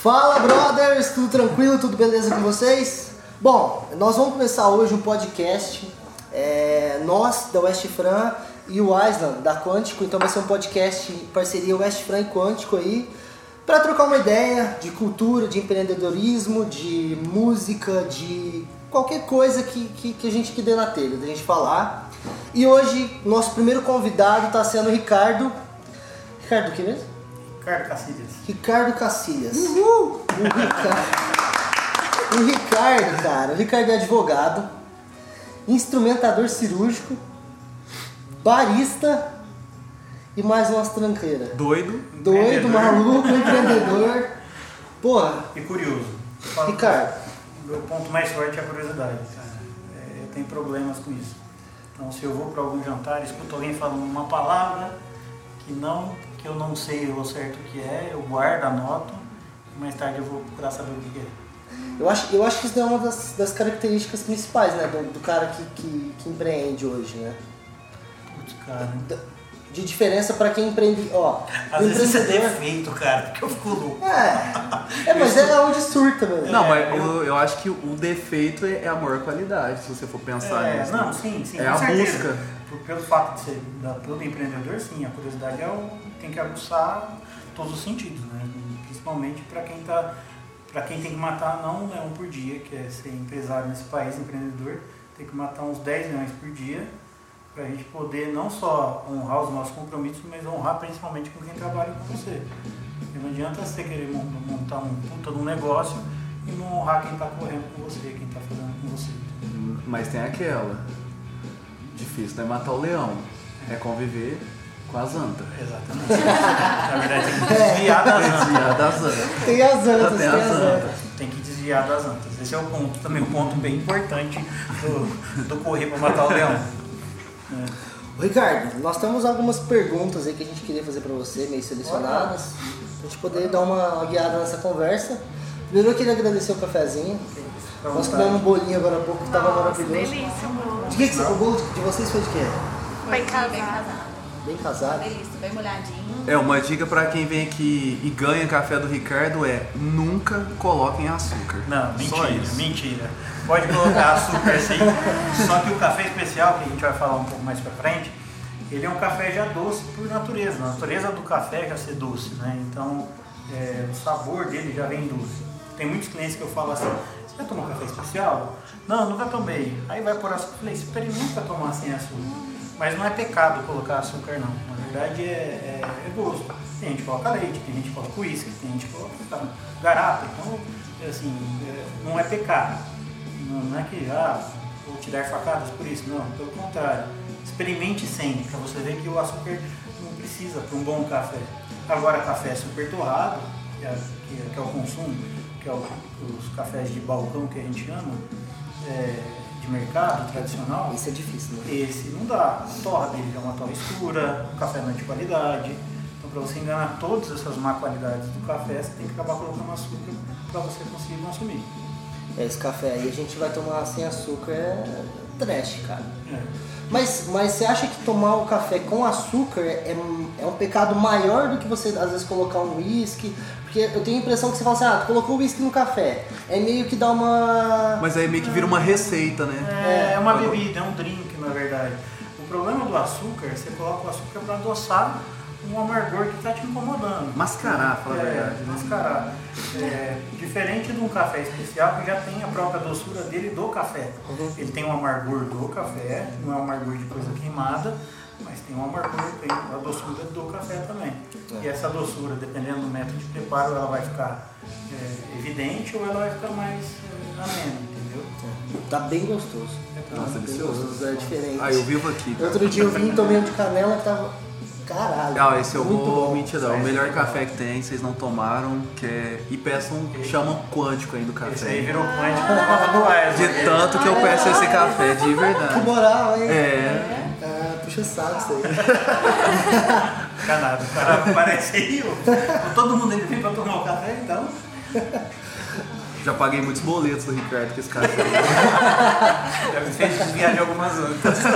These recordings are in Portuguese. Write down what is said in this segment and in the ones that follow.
Fala, brothers! Tudo tranquilo? Tudo beleza com vocês? Bom, nós vamos começar hoje um podcast. É, nós, da West Fran, e o Island, da Quântico. Então vai ser um podcast em parceria West Fran e Quântico aí. Para trocar uma ideia de cultura, de empreendedorismo, de música, de qualquer coisa que, que, que a gente que dê na telha, da gente falar. E hoje, nosso primeiro convidado está sendo o Ricardo. Ricardo o que mesmo? Ricardo Cacilhas. Ricardo Cacilhas. Uhul! O Ricardo, o Ricardo, cara, o Ricardo é advogado, instrumentador cirúrgico, barista e mais umas tranqueiras. Doido. Doido, maluco, empreendedor. Porra, E curioso. Ricardo. meu ponto mais forte é a curiosidade, cara. É, eu tenho problemas com isso. Então, se eu vou para algum jantar, escuto alguém falando uma palavra que não que eu não sei ao certo o que é, eu guardo, anoto, e mais tarde eu vou procurar saber o que é. Eu acho, eu acho que isso é uma das, das características principais, né, do, do cara que, que, que empreende hoje, né? Putz, cara. Da- De diferença para quem empreende, ó. Às o vezes isso é defeito, cara, porque eu fico louco. É, é, mas é onde surta, mano. Não, É, mas eu, eu acho que o defeito é a maior qualidade, se você for pensar É, nisso. não, sim, sim. É a certeza. busca. Por- pelo fato de ser da, todo empreendedor, sim, a curiosidade é o, tem que aguçar todos os sentidos, né? Principalmente para quem tá, para quem tem que matar não um leão por dia, que é ser empresário nesse país, empreendedor, tem que matar uns 10 leões por dia para a gente poder não só honrar os nossos compromissos, mas honrar principalmente com quem trabalha com você. Porque não adianta você querer mon- montar um puta de um negócio e não honrar quem está correndo com você, quem está fazendo com você. Mas tem aquela. Difícil não é matar o leão, é conviver com as antas. Exatamente. Na verdade, tem que desviar das antas. Desviar das antas. Tem as antas, Tem tem as as antas. antas. Tem que desviar das antas. Esse é o ponto, também um ponto bem importante do, do correr para matar o leão. É. Ricardo, nós temos algumas perguntas aí que a gente queria fazer pra você, meio selecionadas, pra gente poder dar uma guiada nessa conversa. Primeiro eu queria agradecer o cafezinho. Fica à Nós vontade. comemos um bolinho agora há pouco que tava Nossa, maravilhoso. delícia, amor. De que que o bolo de vocês foi de quê? Bem casado. Bem casado? Delícia, bem molhadinho. É, uma dica pra quem vem aqui e ganha café do Ricardo é nunca coloquem açúcar. Não, mentira, mentira. Pode colocar açúcar sim. Só que o café especial, que a gente vai falar um pouco mais pra frente, ele é um café já doce por natureza. A natureza do café é já ser doce, né? Então é, o sabor dele já vem doce. Tem muitos clientes que eu falo assim, você já tomou café especial? Não, nunca tomei. Aí vai por açúcar. Eu falei, experimenta tomar sem açúcar. Mas não é pecado colocar açúcar não. Na verdade é, é, é gosto. Tem gente que coloca leite, tem gente que coloca uísque, tem gente que coloca garapa. Então, assim, é, não é pecado. Não, não é que, ah, vou te dar facadas por isso. Não, pelo contrário. Experimente sem, para você ver que o açúcar não precisa para um bom café. Agora, café super torrado, que é, que é- é o consumo, que é o- os cafés de balcão que a gente chama, é, de mercado tradicional, Isso é difícil, né? esse não dá. A torra dele é uma torra escura, o café não é de qualidade. Então, para você enganar todas essas má qualidades do café, você tem que acabar colocando açúcar para você conseguir consumir. É, esse café aí a gente vai tomar sem açúcar é trash, cara. É. Mas, mas você acha que tomar o café com açúcar é, é um pecado maior do que você às vezes colocar um uísque? Porque eu tenho a impressão que você fala assim, ah, tu colocou uísque no café. É meio que dá uma. Mas aí meio que vira uma receita, né? É, é uma bebida, é um drink, na verdade. O problema do açúcar, você coloca o açúcar para adoçar um amargor que está te incomodando. Mascarar, fala a É, verdade. né? mascarar. É, diferente de um café especial que já tem a própria doçura dele do café. Uhum. Ele tem um amargor do café, não é um amargor de coisa queimada, mas tem um amargor, tem a doçura do café também. É. E essa doçura, dependendo do método de preparo, ela vai ficar é, evidente ou ela vai ficar mais é, amena, entendeu? Tá bem gostoso. Nossa, Bem delicioso. gostoso, é diferente. Ah, eu vivo aqui. cara. Outro dia eu vim e tomei um de canela que tava. Caralho. Ah, esse eu muito vou bom. mentir não. O melhor café que tem, vocês não tomaram, que é. E peçam, chamam quântico aí do Esse aí café. virou quântico. De tanto que eu peço esse café, de Que verdade. moral, hein? É. Puxa saco isso aí. Canado, o cara aparece aí, ó. todo mundo ele vem pra tomar o café, então. Já paguei muitos boletos do Ricardo com esse café. Já me fez desviar de algumas antas.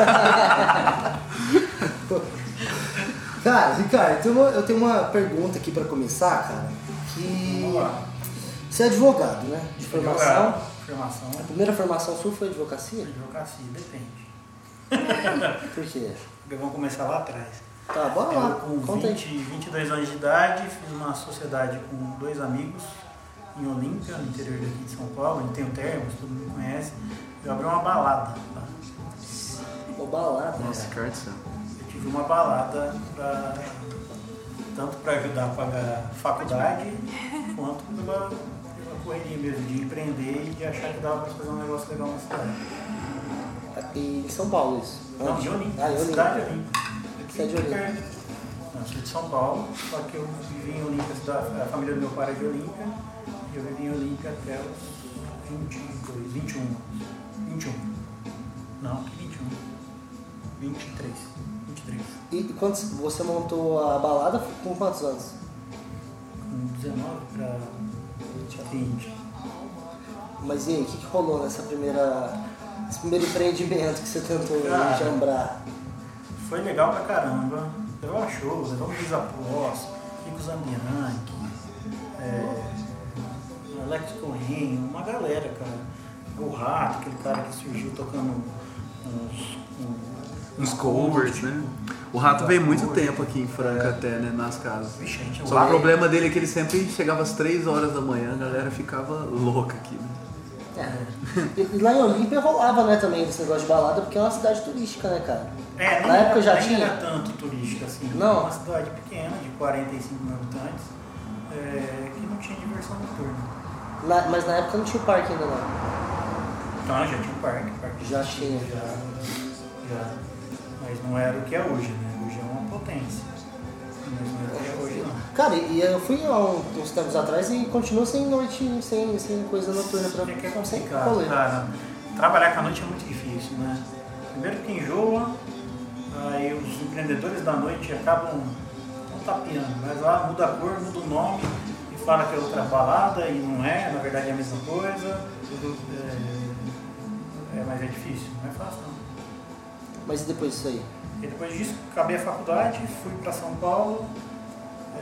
Cara, Ricardo, eu tenho uma, pergunta aqui pra começar, cara. Que. Você é advogado, né? De formação. Advogado, Formação. A primeira formação sua foi advocacia? Advocacia, depende. Por quê? Porque vamos começar lá atrás. Tá, bora lá. Eu, com Conta 20, aí. 22 anos de idade, fiz uma sociedade com dois amigos em Olímpia, no interior daqui de São Paulo. A gente tem o Termos, todo mundo conhece. Eu abri uma balada lá. Ô, balada. Nossa, cara. Eu tive uma balada pra, tanto para ajudar a pagar a faculdade, quanto pela, pela correria mesmo, de empreender e de achar que dava para fazer um negócio legal na cidade. Em São Paulo isso? Não, de Olímpia, Ah, em Olímpia. cidade de Olímpia. Você é de Olímpia. perto. Não, sou de São Paulo, só que eu vivi em Olímpia, a família do meu pai é de Olímpia, e eu vivi em Olímpia até os 22, 21 anos. 21. Não, que 21. 23. 23. E e quando você montou a balada com quantos anos? Com 19 para 20. Mas e aí, o que, que rolou nessa primeira. Esse primeiro empreendimento que você tentou Cara. enjambrar? Foi legal pra caramba. Levou shows, levou Luiz Após, Rico Zambianchi, é, Alex Cohen, uma galera, cara. O Rato, aquele cara que surgiu tocando uns. um- Uns covers, né? O rato veio muito tempo aqui em Franca até, né? Nas casas. Vixe, a Só o problema dele é que ele sempre chegava às 3 horas da manhã, a galera ficava louca aqui, né? É. E, lá em Olímpia rolava, né, também esse negócio de balada, porque é uma cidade turística, né, cara? É, nem Na época já tinha? era tanto turística assim. Não? Uma cidade pequena, de 45 mil habitantes, é, que não tinha diversão noturna. Na- mas na época não tinha o parque ainda não. Então já tinha um parque, parque Já tinha. Já, já. Mas não era o que é hoje, né? Hoje é uma potência. Mas não era o que é hoje não. Cara, e eu fui há uns tempos atrás e continua sem noite, sem, sem coisa noturna pra É que é sem complicado, rolê. cara. Trabalhar com a noite é muito difícil, né? Primeiro que enjoa, aí os empreendedores da noite acabam não tapeando, mas lá muda a cor, muda o nome e fala que é outra balada e não é, na verdade é a mesma coisa. É, é, mas é difícil, não é fácil não. Mas e depois disso aí? E depois disso, acabei a faculdade, fui para São Paulo,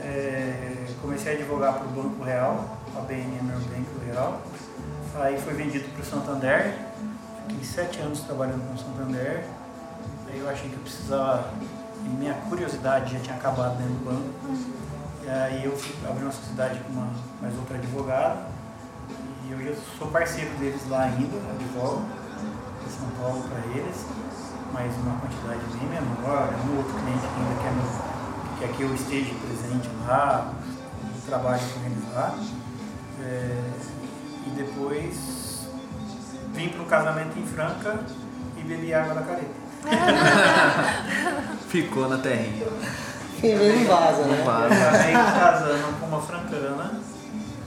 é, comecei a advogar para o Banco Real, a BNM era o Banco Real. Aí foi vendido para o Santander, fiquei sete anos trabalhando com o Santander. Aí eu achei que eu precisava, e minha curiosidade já tinha acabado dentro do banco. E aí eu fui abrir uma sociedade com uma, mais outra advogada. E eu sou parceiro deles lá ainda, advogo em São Paulo para eles mas uma quantidade bem menor, um outro cliente que ainda quer, no- quer que eu esteja presente lá, no trabalho com eles lá. É, e depois vim para o casamento em Franca e bebi água da careta. Ficou na terrinha. Vê não vaza, né? Não Eu vaza. acabei casando com uma francana,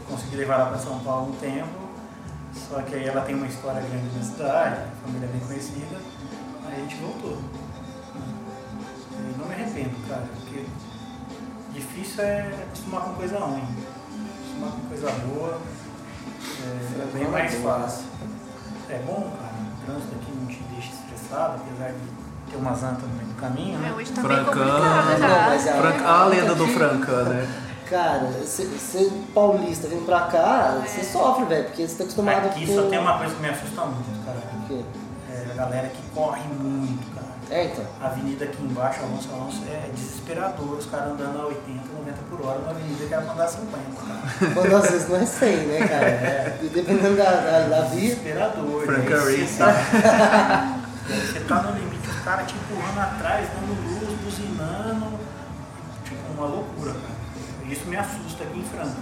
consegui levar ela para São Paulo um tempo, só que aí ela tem uma história grande na cidade, família é bem conhecida, aí a gente voltou. Cara, porque difícil é acostumar com coisa ruim. Acostumar com coisa boa é, é bem mais fácil. É bom, cara, o trânsito aqui não te deixa estressado, apesar de ter umas antas no meio do caminho, né? É, hoje tá já. Não, mas é- Franca, a lenda do Franca, né? Cara, ser paulista vindo pra cá, você sofre, velho, porque você tá acostumado Aqui com... só tem uma coisa que me assusta muito, cara. O quê? É a galera que corre muito. É, então. A avenida aqui embaixo, Alonso Alonso, é desesperador. Os caras andando a 80, 90 por hora numa avenida que era pra andar 50, cara. Quando às vezes não é 100, né, cara? E dependendo da, da, da via... Desesperador. Franca E aí Racing. Você tá, você tá no limite, os caras te empurrando atrás, dando luz, buzinando. Tipo, uma loucura, cara. Isso me assusta aqui em Franca.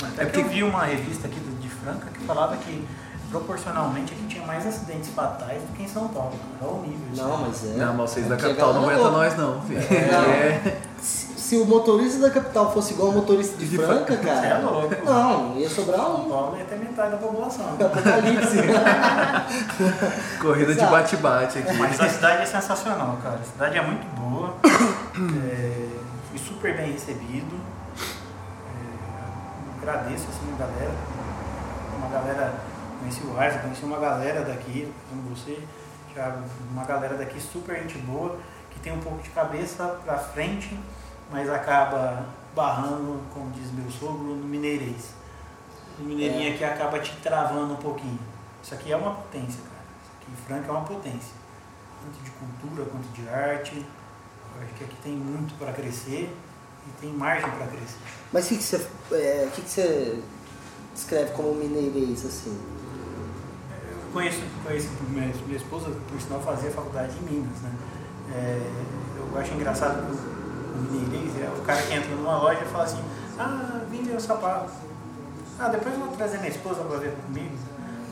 Até É que eu porque- vi uma revista aqui de Franca que falava que proporcionalmente aqui tinha mais acidentes fatais do que em São Paulo. Cara. Olha o nível disso. Não, mas é... Não, mas vocês da Aqui a capital não aguentam louca. nós não. filho. Não. É. Se, se o motorista da capital fosse igual ao motorista de De Franca, Franca, cara... Você é louco. Não, ia sobrar São um Paulo ia ter metade da população. apocalipse. Corrida de Exato. bate-bate aqui. Mas a cidade é sensacional, cara. A cidade é muito boa. É, fui super bem recebido. É, agradeço assim a galera. Uma galera, conheci o Arza, conheci uma galera daqui, como você, Thiago, uma galera daqui super gente boa, que tem um pouco de cabeça pra frente, mas acaba barrando, como diz meu sogro, no mineirês. o mineirinho aqui acaba te travando um pouquinho. Isso aqui é uma potência, cara. Isso aqui Franca é uma potência. Tanto de cultura quanto de arte. Eu acho que aqui tem muito para crescer e tem margem para crescer. Mas o que, que, você, é, que, que você descreve como mineirês, assim? Conheço, conheço minha, minha esposa, por sinal, fazia faculdade em Minas, né? É, eu acho engraçado o, o mineirês é o cara que entra numa loja e fala assim, ah, vim ver o sapato. Ah, depois eu vou trazer minha esposa para ver comigo.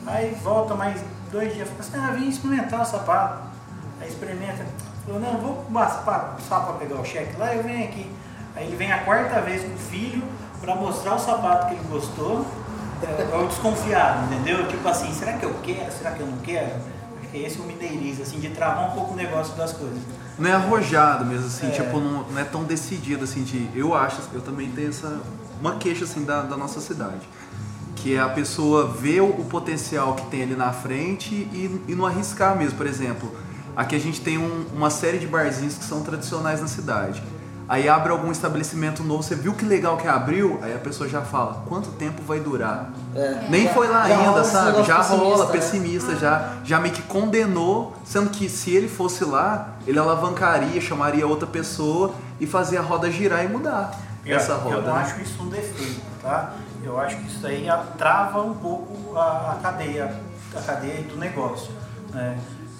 Aí volta mais dois dias, fala assim, ah, vim experimentar o sapato. Aí experimenta. Falou, não, vou passar para pegar o cheque lá, eu venho aqui. Aí ele vem a quarta vez com o filho para mostrar o sapato que ele gostou. É, o desconfiado, entendeu? Tipo assim, será que eu quero? Será que eu não quero? Acho que esse é o mineiriz, assim, de travar um pouco o negócio das coisas. Não é arrojado mesmo, assim, É. tipo, não, não é tão decidido, assim, de... Eu acho, eu também tenho essa... Uma queixa, assim, da, da nossa cidade. Que é a pessoa ver o, o potencial que tem ali na frente e, e não arriscar mesmo. Por exemplo, aqui a gente tem um- uma série de barzinhos que são tradicionais na cidade. Aí abre algum estabelecimento novo, você viu que legal que abriu, aí a pessoa já fala, quanto tempo vai durar? É. Nem foi lá já ainda, sabe? Já rola, né? pessimista, já, já meio que condenou, sendo que se ele fosse lá, ele alavancaria, chamaria outra pessoa e fazia a roda girar e mudar Eu- essa roda. Eu não né? acho isso um defeito, tá? Eu acho que isso aí trava um pouco a, a cadeia, a cadeia do negócio. Né?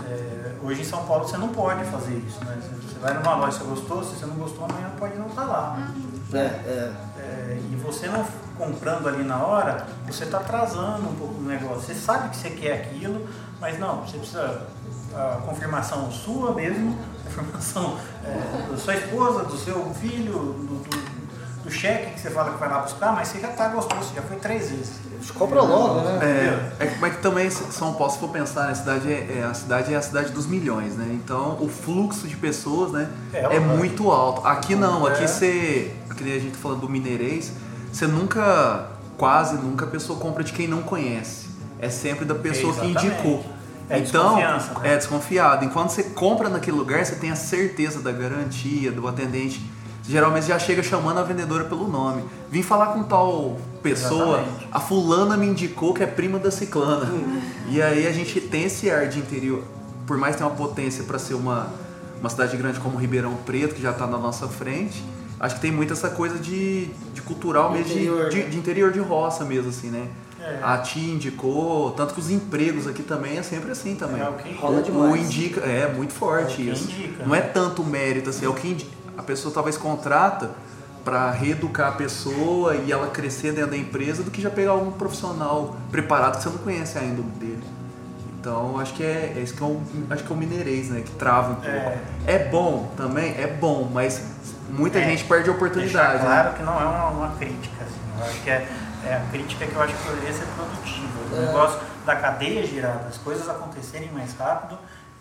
É, hoje em São Paulo você não pode fazer isso, né? Você vai numa loja, você gostou, se você não gostou, amanhã pode não estar lá. É, é. É, e você não comprando ali na hora, você está atrasando um pouco o negócio. Você sabe que você quer aquilo, mas não, você precisa a confirmação sua mesmo, confirmação é, da sua esposa, do seu filho, do, do- do cheque que você fala que vai lá buscar, mas você já está gostoso, você já foi três vezes. Compra logo, né? É, é que- mas que também São Paulo, se for pensar, né, a cidade é, é- a cidade é a cidade dos milhões, né? Então o fluxo de pessoas, né, É, é, muito alto. Aqui não, aqui É. você, que nem a gente falando do mineirês, você nunca, quase nunca a pessoa compra de quem não conhece. É sempre da pessoa que indicou. É então, desconfiança, né? é desconfiado. Enquanto você compra naquele lugar, você tem a certeza da garantia, do atendente. Geralmente já chega chamando a vendedora pelo nome. Vim falar com tal pessoa, Exatamente. a fulana me indicou que é prima da ciclana. E aí a gente tem esse ar de interior, por mais que tenha uma potência para ser uma, uma cidade grande como Ribeirão Preto, que já está na nossa frente, acho que tem muito essa coisa de, de cultural mesmo, de- Interior, de, né? de interior de roça mesmo, assim, né? É. A tia indicou, tanto que os empregos aqui também é sempre assim também. É o que- Rola O- demais. O indica, é muito forte É o que isso. indica, Não é tanto mérito assim, é o que indi- a pessoa talvez contrata para reeducar a pessoa e ela crescer dentro da empresa do que já pegar algum profissional preparado que você não conhece ainda dele. Então acho que é, é isso que é o, acho que é o mineirês, né? Que trava um pouco. É. É, bom também, é bom, mas muita É, gente perde a oportunidade. né? claro que não é uma, uma crítica, assim. Eu acho que é, é a crítica que eu acho que poderia ser produtiva. O É. negócio da cadeia girar, das coisas acontecerem mais rápido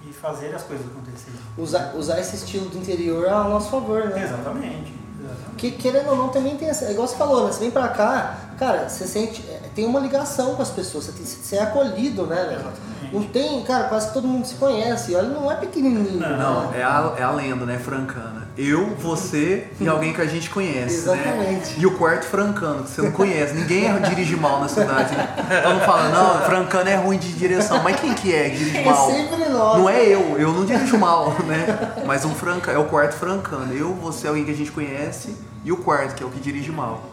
e fazer as coisas acontecerem. Usar, usar esse estilo do interior ao nosso favor, né? Exatamente. exatamente. Que querendo ou não, também tem essa. é Igual você falou, né? Você vem pra cá, cara, você sente. é, Tem uma ligação com as pessoas, você, tem, você é acolhido, né, velho? Exatamente. Não tem, cara, quase que todo mundo se conhece. Olha, não é pequenininho. Não, né? é a, é a lenda, né, francana. Eu, você e alguém que a gente conhece, né? Exatamente. E o quarto francano, que você não conhece. Ninguém dirige mal na cidade. Né? Então não fala, não, francano é ruim de direção. Mas quem que é que dirige É mal? sempre nós. Não é eu, eu não dirijo mal, né? Mas um franca, é o quarto francano. Eu, você, alguém que a gente conhece, e o quarto, que é o que dirige mal.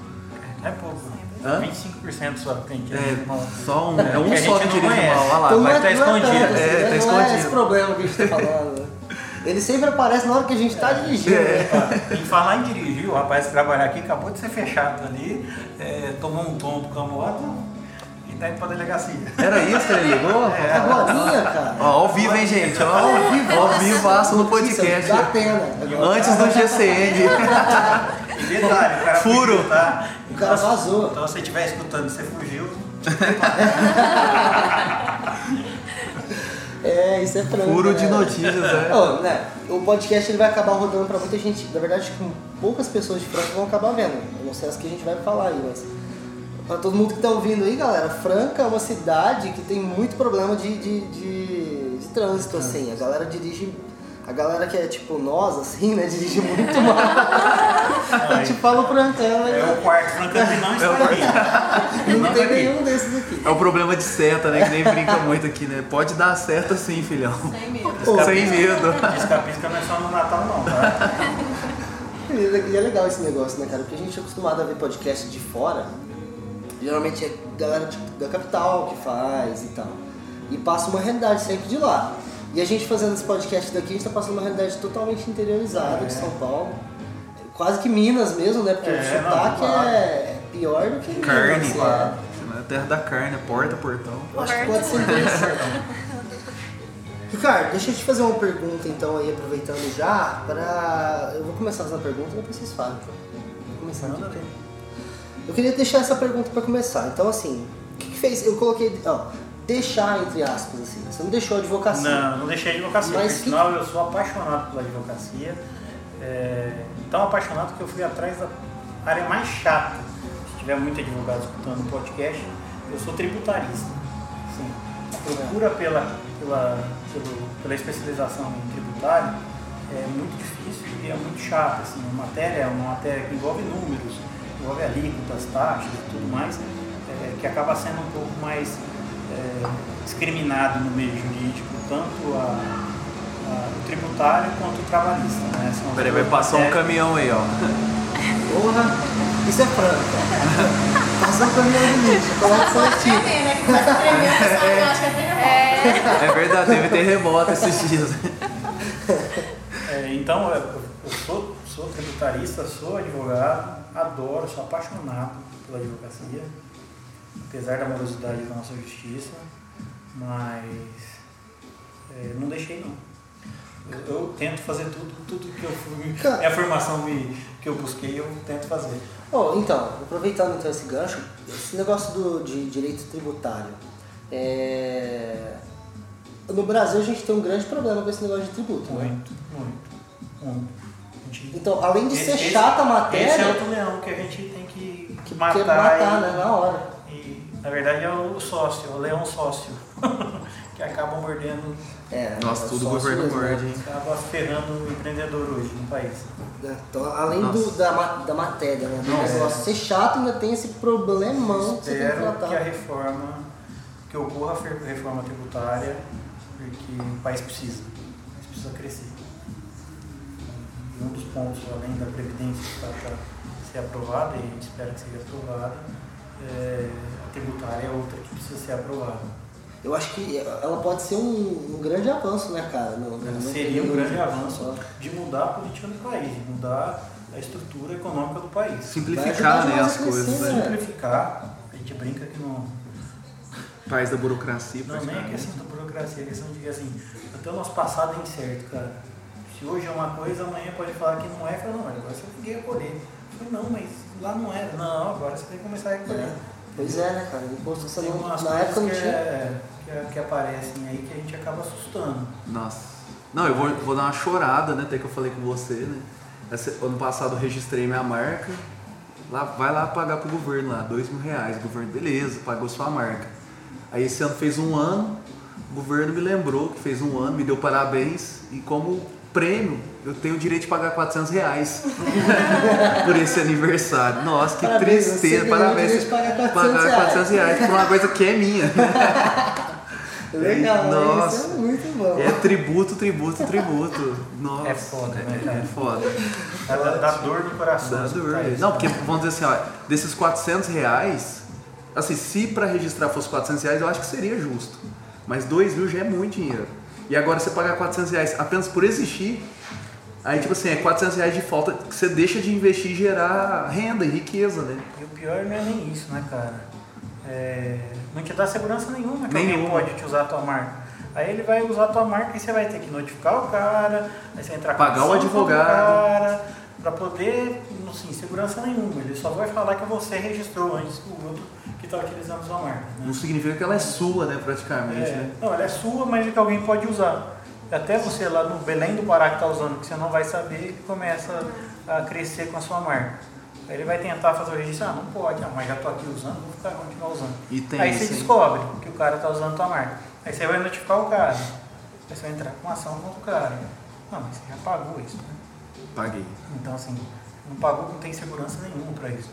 É pouco. Hã? 25% só que tem que É, mal. só um, é um só que dirige mal. Olha lá, Então vai não tá é, é escondido. assim, É, né? tá não é escondido. esse problema que a gente tá falando. Ele sempre aparece na hora que a gente tá dirigindo. É. né? Em falar em dirigir, o rapaz que trabalha aqui acabou de ser fechado ali, é, tomou um tombo com a moto e tá indo pra delegacia. Era isso que ele ligou? Agorinha, cara. Ó, ao vivo, hein, gente? Ó, ao vivo, ao vivaço no podcast. Da pena. Antes do GCN. E detalhe, o cara Furo. fugiu, tá? O cara vazou. Então se você estiver escutando você fugiu, É, isso é franco. Furo de né? notícias, é. Ô, né, o podcast ele vai acabar rodando pra muita gente. Na verdade, acho que poucas pessoas de Franca vão acabar vendo. Eu não sei as que a gente vai falar aí, mas. Pra todo mundo que tá ouvindo aí, galera, Franca é uma cidade que tem muito problema de, de, de, de trânsito, assim. A galera dirige. A galera que é tipo nós, assim, né, dirige muito mal. A gente fala o Francano, é o quarto francano que não está aqui. não tem nenhum desses aqui. É o problema de seta, né? Que nem brinca muito aqui, né? Pode dar seta sim, filhão. Sem medo. Pô, Sem medo. Pisca-pisca não é só no Natal, não, tá? E é legal esse negócio, né, cara? Porque a gente é acostumado a ver podcast de fora. Geralmente é galera tipo, da capital que faz e tal. E passa uma realidade sempre de lá. E a gente fazendo esse podcast daqui, a gente tá passando uma realidade totalmente interiorizada de É. São Paulo. Quase que Minas mesmo, né? Porque É, o sotaque não, claro. é pior do que Minas. Carne. é. É terra da carne, é porta, portão. Eu acho que pode ser isso. Ricardo, deixa eu te fazer uma pergunta então aí, aproveitando já, pra. Eu vou começar fazendo a pergunta depois vocês falam. Vou começar aqui. Manda ver. Eu queria deixar essa pergunta pra começar. Então assim, o que, que fez? Eu coloquei, ó, deixar entre aspas, assim. Você não deixou a advocacia. Não, não deixei a advocacia, Mas por que- sinal eu sou apaixonado pela advocacia. É, tão apaixonado que eu fui atrás da área mais chata. Se tiver muito advogado escutando o podcast, eu sou tributarista. Sim. A procura pela, pela, pelo- pela especialização em tributário é muito difícil e é muito chata. Assim, a matéria é uma matéria que envolve números, envolve alíquotas, taxas e tudo mais, é, que acaba sendo um pouco mais é, discriminado no meio jurídico, tanto a, a- o tributário quanto o trabalhista. Né? São Peraí, vai passar um caminhão aí, ó. Porra, isso é franco. Passou o caminhão de lixo, coloca né? Que começa a tremer, a pessoa acha que é. É verdade, teve terremoto esses dias. É, então, eu, eu sou, sou tributarista, sou advogado, adoro, sou apaixonado pela advocacia, apesar da morosidade da nossa justiça, mas é, não deixei não. Eu, eu tento fazer tudo, tudo que eu fui, minha formação me, que eu busquei, eu tento fazer. Bom, então, aproveitando então esse gancho, esse negócio do, de direito tributário. é, No Brasil a gente tem um grande problema com esse negócio de tributo, né? Muito, muito, muito. A gente- Então, além de ser esse- chata a Esse é matéria, outro leão que a gente tem que, que matar. matar, e- né, na hora. Na verdade é o sócio, o leão sócio, que acaba mordendo, É, Nossa, é tudo sócio governo mesmo, né? morde, hein? acaba ferrando o empreendedor hoje no país. Então, além do, da, da matéria, né? Do Nossa. negócio ser chato, ainda tem esse problemão que você tem que Espero que a tratar. reforma, que ocorra a reforma tributária, porque o país precisa, o país precisa crescer. E um dos pontos, além da Previdência que está para ser aprovada, e a gente espera que seja aprovada, é, tributária é outra que precisa ser aprovada. Eu acho que ela pode ser um, um grande avanço, né, cara? No, no- Seria um no- grande avanço de mudar a política do país, de mudar a estrutura econômica do país. Simplificar, né, as a coisas. né? Né? Simplificar, a gente brinca que não, Paz da burocracia, não nem é praticamente. questão da burocracia, é questão de que assim, até o nosso passado é incerto, cara. Se hoje é uma coisa, amanhã pode falar que não é, fala, não, agora você tem que recolher. Eu falei, não, mas lá não era. Não, agora você tem que começar a recolher. É. Pois é, né, cara? Imposto que você Tem não, umas na época não coisas que, tinha. é, que, que aparecem aí que a gente acaba assustando. Nossa. Não, eu vou, vou dar uma chorada, né? Até que eu falei com você, né? Esse- ano passado eu registrei minha marca. Lá, vai lá pagar pro governo lá, dois mil reais. O governo, beleza, pagou sua marca. Aí esse ano fez um ano, o governo me lembrou que fez um ano, me deu parabéns. E como prêmio, eu tenho o direito de pagar 400 reais por esse aniversário. Nossa, que Parabéns, tristeza. Parabéns. pagar 400 Pagar reais. 400 reais por uma coisa que é minha. Legal, Nossa. isso é muito bom. É tributo, tributo, tributo. Nossa. É foda, né, é, cara? É foda. Dá, dá- dor no coração. Dá dor. isso. Não, porque vamos dizer assim, ó, desses 400 reais, assim, se pra registrar fosse 400 reais, eu acho que seria justo. Mas 2 mil já é muito dinheiro. E agora você pagar 400 reais apenas por existir, aí tipo assim, é 400 reais de falta que você deixa de investir e gerar renda e riqueza, né? E o pior não é nem isso, né, cara? É, não te dá segurança nenhuma que alguém Nenhuma. pode te usar a tua marca. Aí ele vai usar a tua marca e você vai ter que notificar o cara, aí você vai entrar com Pagar o advogado. cara, pra poder, assim, segurança nenhuma. Ele só vai falar que você registrou antes que o outro está utilizando a sua marca. né? Não significa que ela é sua, né, praticamente, É, né? não, ela é sua, mas é que alguém pode usar. Até você lá no Belém do Pará que está usando, que você não vai saber, ele começa a crescer com a sua marca. Aí ele vai tentar fazer o registro, ah, não pode, ah, mas já estou aqui usando, vou ficar continuar usando. E tem Aí você descobre que o cara está usando a tua marca. Aí você vai notificar o cara. Aí você vai entrar com ação contra o cara. Não, mas você já pagou isso, né? Paguei. Então assim, não pagou, não tem segurança nenhuma para isso.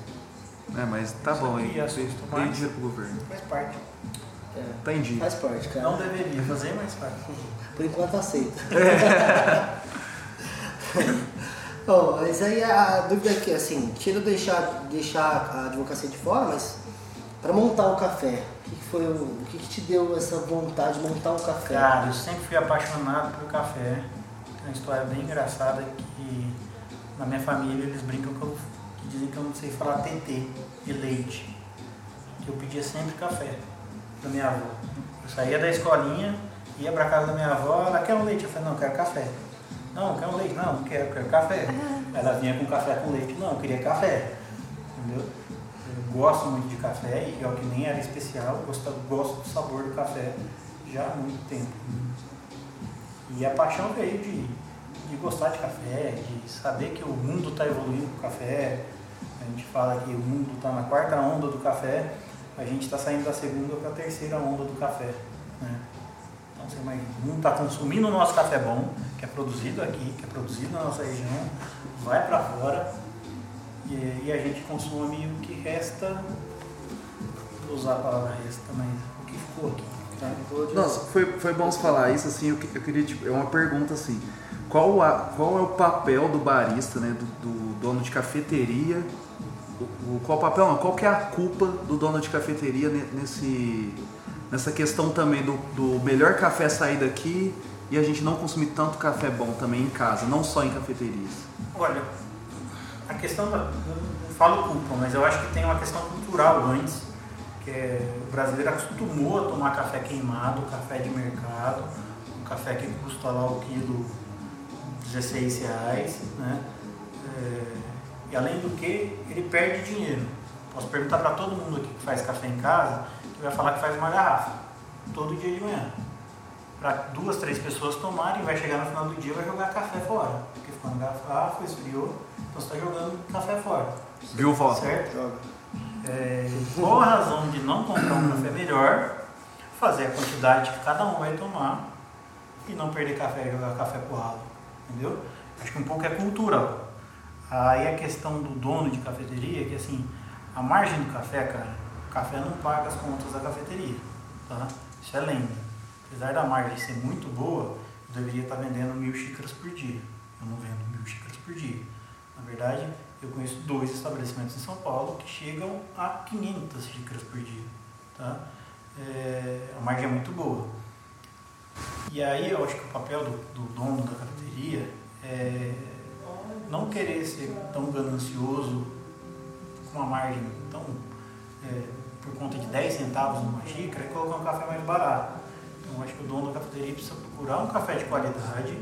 É, mas tá Isso bom aí. assusta Dei mais. dinheiro pro governo. Faz parte. É, Entendi. faz parte, cara. Não deveria fazer, mas faz. Por enquanto aceita. Bom, mas aí a dúvida é que, assim, tira deixar, deixar a advocacia de fora, mas para montar o café, o que, que foi o, o que, que te deu essa vontade de montar um café? Cara, eu sempre fui apaixonado por café. Tem uma história bem engraçada que na minha família eles brincam que, eu, dizem que eu não sei falar TT e leite. Que eu pedia sempre café da minha avó. Eu saía da escolinha, ia pra casa da minha avó, ela quer um leite? Eu falei, não, eu quero café. Não, quer um leite? Não, não quero, eu quero café. Ela vinha com café com leite. Não, eu queria café. Entendeu? Eu gosto muito de café e eu que nem era especial, eu gosto, gosto do sabor do café já há muito tempo. E a paixão veio de, de gostar de café, de saber que o mundo está evoluindo com o café. A gente fala que o mundo está na quarta onda do café, a gente está saindo da segunda para a terceira onda do café. Né? Então você imagina, o mundo está consumindo o nosso café bom, que é produzido aqui, que é produzido na nossa região, vai para fora e, e a gente consome o que resta, vou usar a palavra resta, mas o que ficou aqui. Tá? Nossa, foi, foi bom você falar isso, assim, eu, eu queria, tipo, é uma pergunta assim, qual, a, qual é o papel do barista, né, do, do dono de cafeteria, o, qual papel, qual que é a culpa do dono de cafeteria ne- nesse, nessa questão também do, do melhor café sair daqui e a gente não consumir tanto café bom também em casa, não só em cafeterias? Olha, a questão da. Não falo culpa, mas eu acho que tem uma questão cultural antes, que é, o brasileiro acostumou a tomar café queimado, café de mercado, um café que custa lá o quilo 16 reais, né? É, e além do que, ele perde dinheiro. Posso perguntar para todo mundo aqui que faz café em casa, que vai falar que faz uma garrafa, todo dia de manhã. Para duas, três pessoas tomarem, vai chegar no final do dia e vai jogar café fora. Porque ficou na garrafa, esfriou, então você está jogando café fora. Viu, vó? Certo? Joga. É, qual a razão de não comprar um café melhor, fazer a quantidade que cada um vai tomar e não perder café e jogar café pro ralo? Entendeu? Acho que um pouco é cultural. Aí a questão do dono de cafeteria, que assim, a margem do café, cara, o café não paga as contas da cafeteria. Tá? Isso é lenda. Apesar da margem ser muito boa, eu deveria estar vendendo mil xícaras por dia. Eu não vendo mil xícaras por dia. Na verdade, eu conheço dois estabelecimentos em São Paulo que chegam a 500 xícaras por dia. Tá? É, a margem é muito boa. E aí eu acho que o papel do, do dono da cafeteria é não querer ser tão ganancioso com uma margem tão é, por conta de 10 centavos numa xícara e colocar um café mais barato. Então acho que o dono da cafeteria precisa procurar um café de qualidade,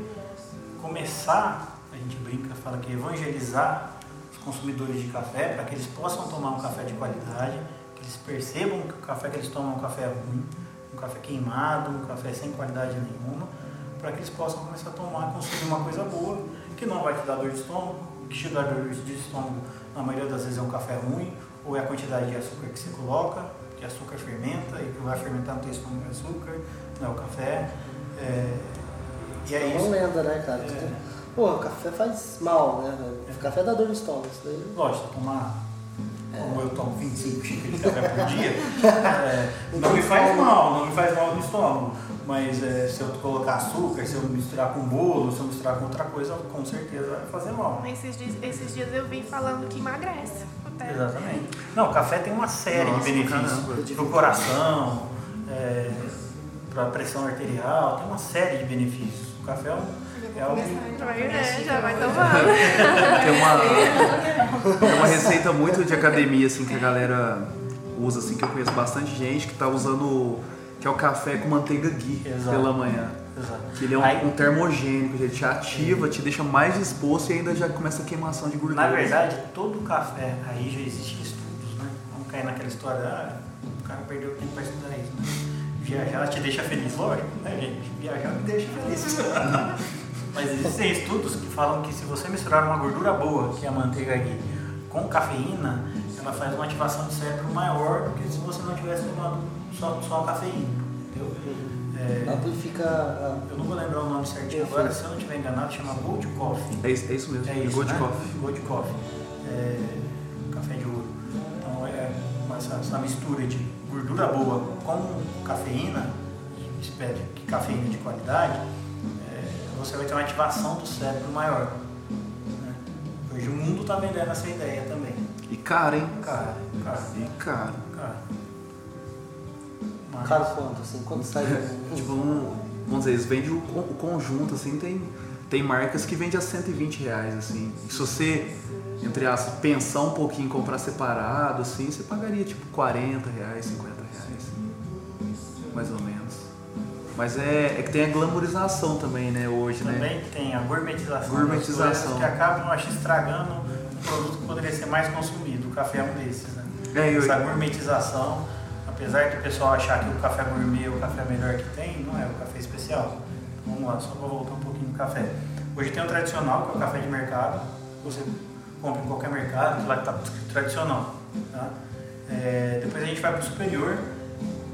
começar, a gente brinca, fala que evangelizar os consumidores de café para que eles possam tomar um café de qualidade, que eles percebam que o café que eles tomam é um café ruim, um café queimado, um café sem qualidade nenhuma, para que eles possam começar a tomar, consumir uma coisa boa, que não vai te dar dor de estômago, o que te dá dor de estômago na maioria das vezes é um café ruim, ou é a quantidade de açúcar que você coloca, que açúcar fermenta, e o que vai fermentar no teu estômago é açúcar, não é o café. É, e é É uma isso. lenda, né, cara? É. Pô, o café faz mal, né? O café dá dor no estômago. Isso daí... Lógico, tomar como eu tomo 25 xícaras de café por dia, é, não me faz mal, não me faz mal no estômago. Mas é, se eu colocar açúcar, se eu misturar com bolo, se eu misturar com outra coisa, com certeza vai fazer mal. Esses dias, esses dias eu vi falando que emagrece. Até. Exatamente. Não, o café tem uma série Nossa, de benefícios para o coração, é, para a pressão arterial, tem uma série de benefícios. O café é um. É algo, né? Já vai tomando. Tem uma, tem uma receita muito de academia, assim, que a galera usa, assim, que eu conheço bastante gente que tá usando, que é o café com manteiga ghee Exato. pela manhã. exato. Que ele é um, Aí- um termogênico, ele te ativa, te deixa mais disposto e ainda já começa a queimação de gordura. Na verdade, todo café, aí já existem estudos, né? Vamos cair naquela história, ah, o cara perdeu tempo para estudar isso, né? Viajar te deixa feliz, lógico, né, gente? Viajar me deixa feliz. Mas existem estudos que falam que se você misturar uma gordura boa, que é a manteiga aqui, com cafeína, ela faz uma ativação de cérebro maior do que se você não tivesse tomado só, só a cafeína, entendeu? É, Amplifica a... eu não vou lembrar o nome certinho agora, se eu não estiver enganado, chama Gold Coffee. É isso, é isso mesmo, É isso, Gold né? Coffee. Gold Coffee. É, café de ouro. Então essa, essa mistura de gordura boa com cafeína, espere que cafeína de qualidade, é, você vai ter uma ativação do cérebro maior. Né? Hoje o mundo está vendendo essa ideia também. E caro, hein? Cara, cara, E caro. cara. Mas- Caro quanto, assim? Quanto sai? Tipo, um, vamos dizer, eles vendem o, o conjunto, assim, tem, tem marcas que vendem a 120 reais, assim. E se você, entre aspas, pensar um pouquinho em comprar separado, assim, você pagaria tipo 40 reais, 50 reais. Mais ou menos. Mas é, é que tem a glamorização também, né, hoje, né? Também tem a gourmetização, Gourmetização. que acabam, acho, estragando um produto que poderia ser mais consumido. O café é um desses, né? É, eu- Essa gourmetização, apesar do pessoal achar que o café gourmet é o café melhor que tem, não é o café especial. Então, vamos lá, só para voltar um pouquinho no café. Hoje tem o tradicional, que é o café de mercado. Você compra em qualquer mercado, que lá está tradicional. Tá? É, depois a gente vai para o superior,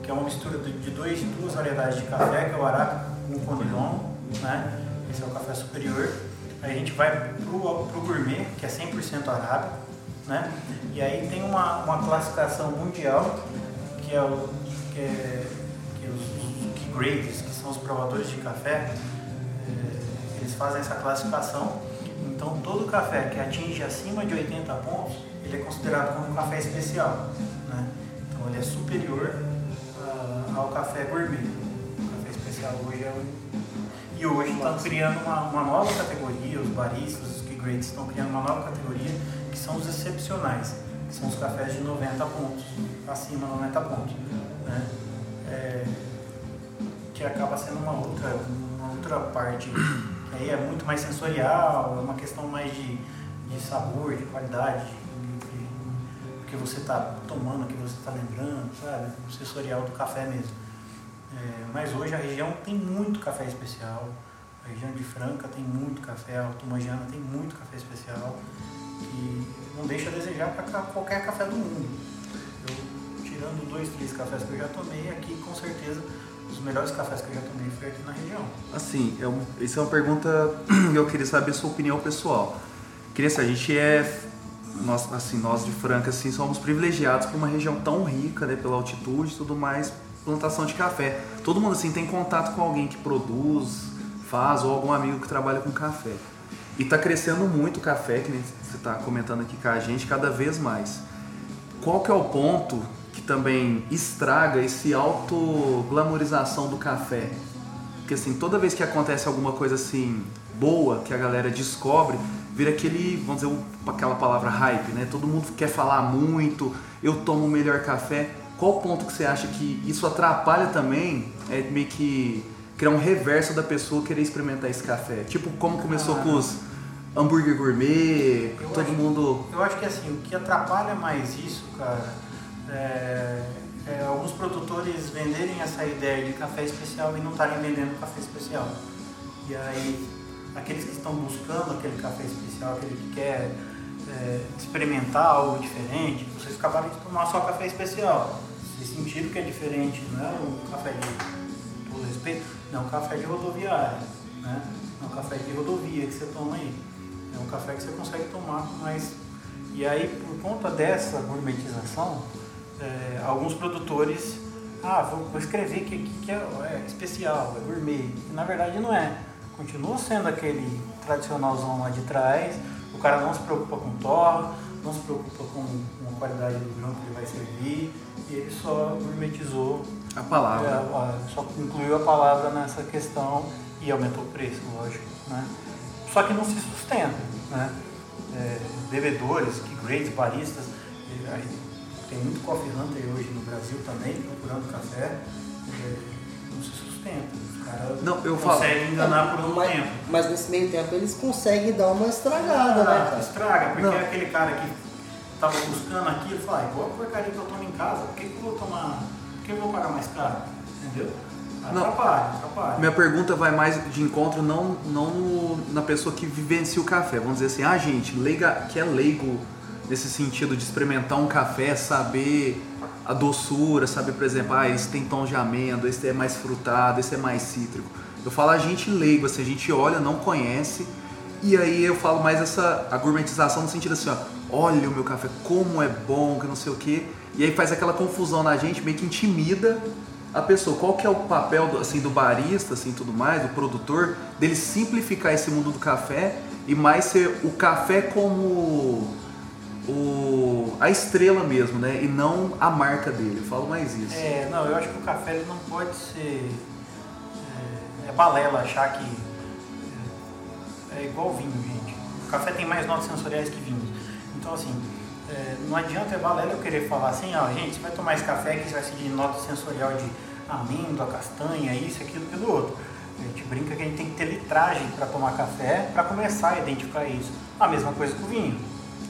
que é uma mistura de dois, duas variedades de café, que é o Araca com o Conilon, né? Esse é o café superior. Aí a gente vai pro, pro gourmet, que é 100% arábico, né? E aí tem uma, uma classificação mundial, que é o que, é, que os, os key grades, que são os provadores de café, é, eles fazem essa classificação. Então todo café que atinge acima de 80 pontos, ele é considerado como um café especial, né? Então ele é superior ao café gourmet. O café especial hoje é o e hoje estão criando uma, uma nova categoria, os baristas, os key grades estão criando uma nova categoria que são os excepcionais, que são os cafés de 90 pontos, acima de 90 pontos. Né? É, que acaba sendo uma outra, uma outra parte, que aí é muito mais sensorial, é uma questão mais de, de sabor, de qualidade, que você está tomando, que você está lembrando, sabe? O sensorial do café mesmo. É, mas hoje a região tem muito café especial. A região de Franca tem muito café, a Altomangiana tem muito café especial. Que não deixa a desejar para qualquer café do mundo. Eu, tirando dois, três cafés que eu já tomei, aqui com certeza os melhores cafés que eu já tomei foi aqui na região. Assim, um, isso é uma pergunta que eu queria saber a sua opinião pessoal. Queria saber, a gente é, nós, assim, nós de Franca, assim, somos privilegiados por uma região tão rica, né, pela altitude e tudo mais, plantação de café. Todo mundo, assim, tem contato com alguém que produz, faz, ou algum amigo que trabalha com café. E tá crescendo muito o café, que você tá comentando aqui com a gente, cada vez mais. Qual que é o ponto que também estraga esse auto-glamorização do café? Porque assim, toda vez que acontece alguma coisa assim boa, que a galera descobre, vira aquele, vamos dizer, aquela palavra hype, né? Todo mundo quer falar muito, eu tomo o melhor café. Qual o ponto que você acha que isso atrapalha também? É meio que criar um reverso da pessoa querer experimentar esse café. Tipo, como começou Ah. com os hambúrguer gourmet, Eu todo acho- mundo. Eu acho que assim, o que atrapalha mais isso, cara, é, é alguns produtores venderem essa ideia de café especial e não estarem vendendo café especial. E aí, aqueles que estão buscando aquele café especial, aquele que quer é, experimentar algo diferente, vocês acabaram de tomar só café especial. Vocês sentiram que é diferente, não é um café de todo respeito, não é um café de rodoviária, né? É um café de rodovia que você toma aí. É um café que você consegue tomar mais. E aí, por conta dessa gourmetização, é, alguns produtores, ah, vou, vou escrever que aqui que é, é especial, é gourmet. Na verdade não é. Continua sendo aquele tradicionalzão lá de trás. O cara não se preocupa com torra, não se preocupa com, com a qualidade do grão que ele vai servir. E ele só gourmetizou A palavra. é, a- só incluiu a palavra nessa questão e aumentou o preço, lógico. Né? Só que não se sustenta. Né? É, bebedores, que grades, baristas, tem muito coffee hunter hoje no Brasil também, procurando café, é, não se sustenta. Caras Não, eu falo- conseguem enganar por um mas, tempo. mas nesse meio tempo eles conseguem dar uma estragada, né, Ah, cara? Estraga, porque Não. é aquele cara que tava buscando aquilo, fala, ah, igual a porcaria que eu tomo em casa, por que, que eu vou tomar, por que eu vou pagar mais caro? Entendeu? Não. Atrapalha, atrapalha. Minha pergunta vai mais de encontro não, não no- na pessoa que vivencia o café. Vamos dizer assim, ah gente, leiga, que é leigo nesse sentido de experimentar um café, saber a doçura, saber, por exemplo, ah, esse tem tom de amêndoa, esse é mais frutado, esse é mais cítrico. Eu falo a gente leigo, assim, a gente olha, não conhece, e aí eu falo mais essa a gourmetização no sentido assim, ó, olha o meu café, como é bom, que não sei o quê. E aí faz aquela confusão na gente, meio que intimida a pessoa. Qual que é o papel do, assim, do barista, assim, tudo mais, do produtor, dele simplificar esse mundo do café e mais ser o café como o, a estrela mesmo, né? E não a marca dele. Eu falo mais isso. É, não, eu acho que o café ele não pode ser. É, é balela achar que é, é igual vinho, gente. O café tem mais notas sensoriais que vinhos. Então, assim, é, não adianta é balela eu querer falar assim, ó, gente, você vai tomar esse café que você vai seguir nota sensorial de amêndoa, castanha, isso, aquilo, aquilo outro. A gente brinca que a gente tem que ter litragem para tomar café para começar a identificar isso. A mesma coisa com o vinho,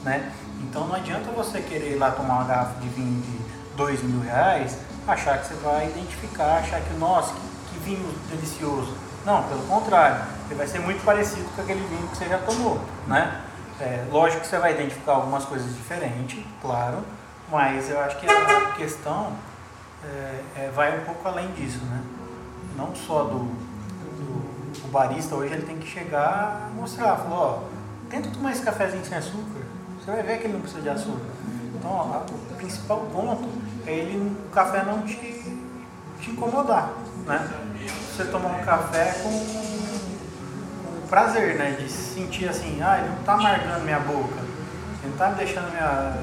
né? Então não adianta você querer ir lá tomar uma garrafa de vinho de dois mil reais, achar que você vai identificar, achar que, nossa, que, que vinho delicioso. Não, pelo contrário, ele vai ser muito parecido com aquele vinho que você já tomou, né? É, lógico que você vai identificar algumas coisas diferentes, claro, mas eu acho que a questão é, é, vai um pouco além disso, né? Não só do, do barista hoje ele tem que chegar mostrar, falar, ó, tenta tomar esse cafezinho sem açúcar, você vai ver que ele não precisa de açúcar. Então, ó, o principal ponto é ele, o café não te, te incomodar, né? Você tomar um café com, com prazer, né? De sentir assim, ah, ele não está amargando minha boca, ele não está me deixando minha,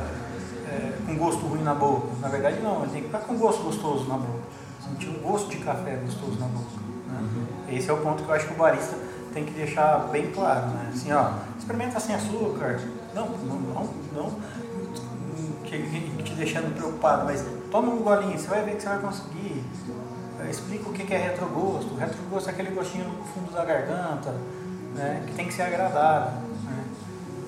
é, com gosto ruim na boca. Na verdade, não, ele tem que estar com gosto gostoso na boca. Sentir um gosto de café gostoso na boca. Né? Uhum. Esse é o ponto que eu acho que o barista tem que deixar bem claro, né? Assim, ó, experimenta sem açúcar. Não, não, não, não te, te deixando preocupado, mas toma um golinho, você vai ver que você vai conseguir. Explica o que é retrogosto. O retrogosto é aquele gostinho no fundo da garganta, né? que tem que ser agradável. Né?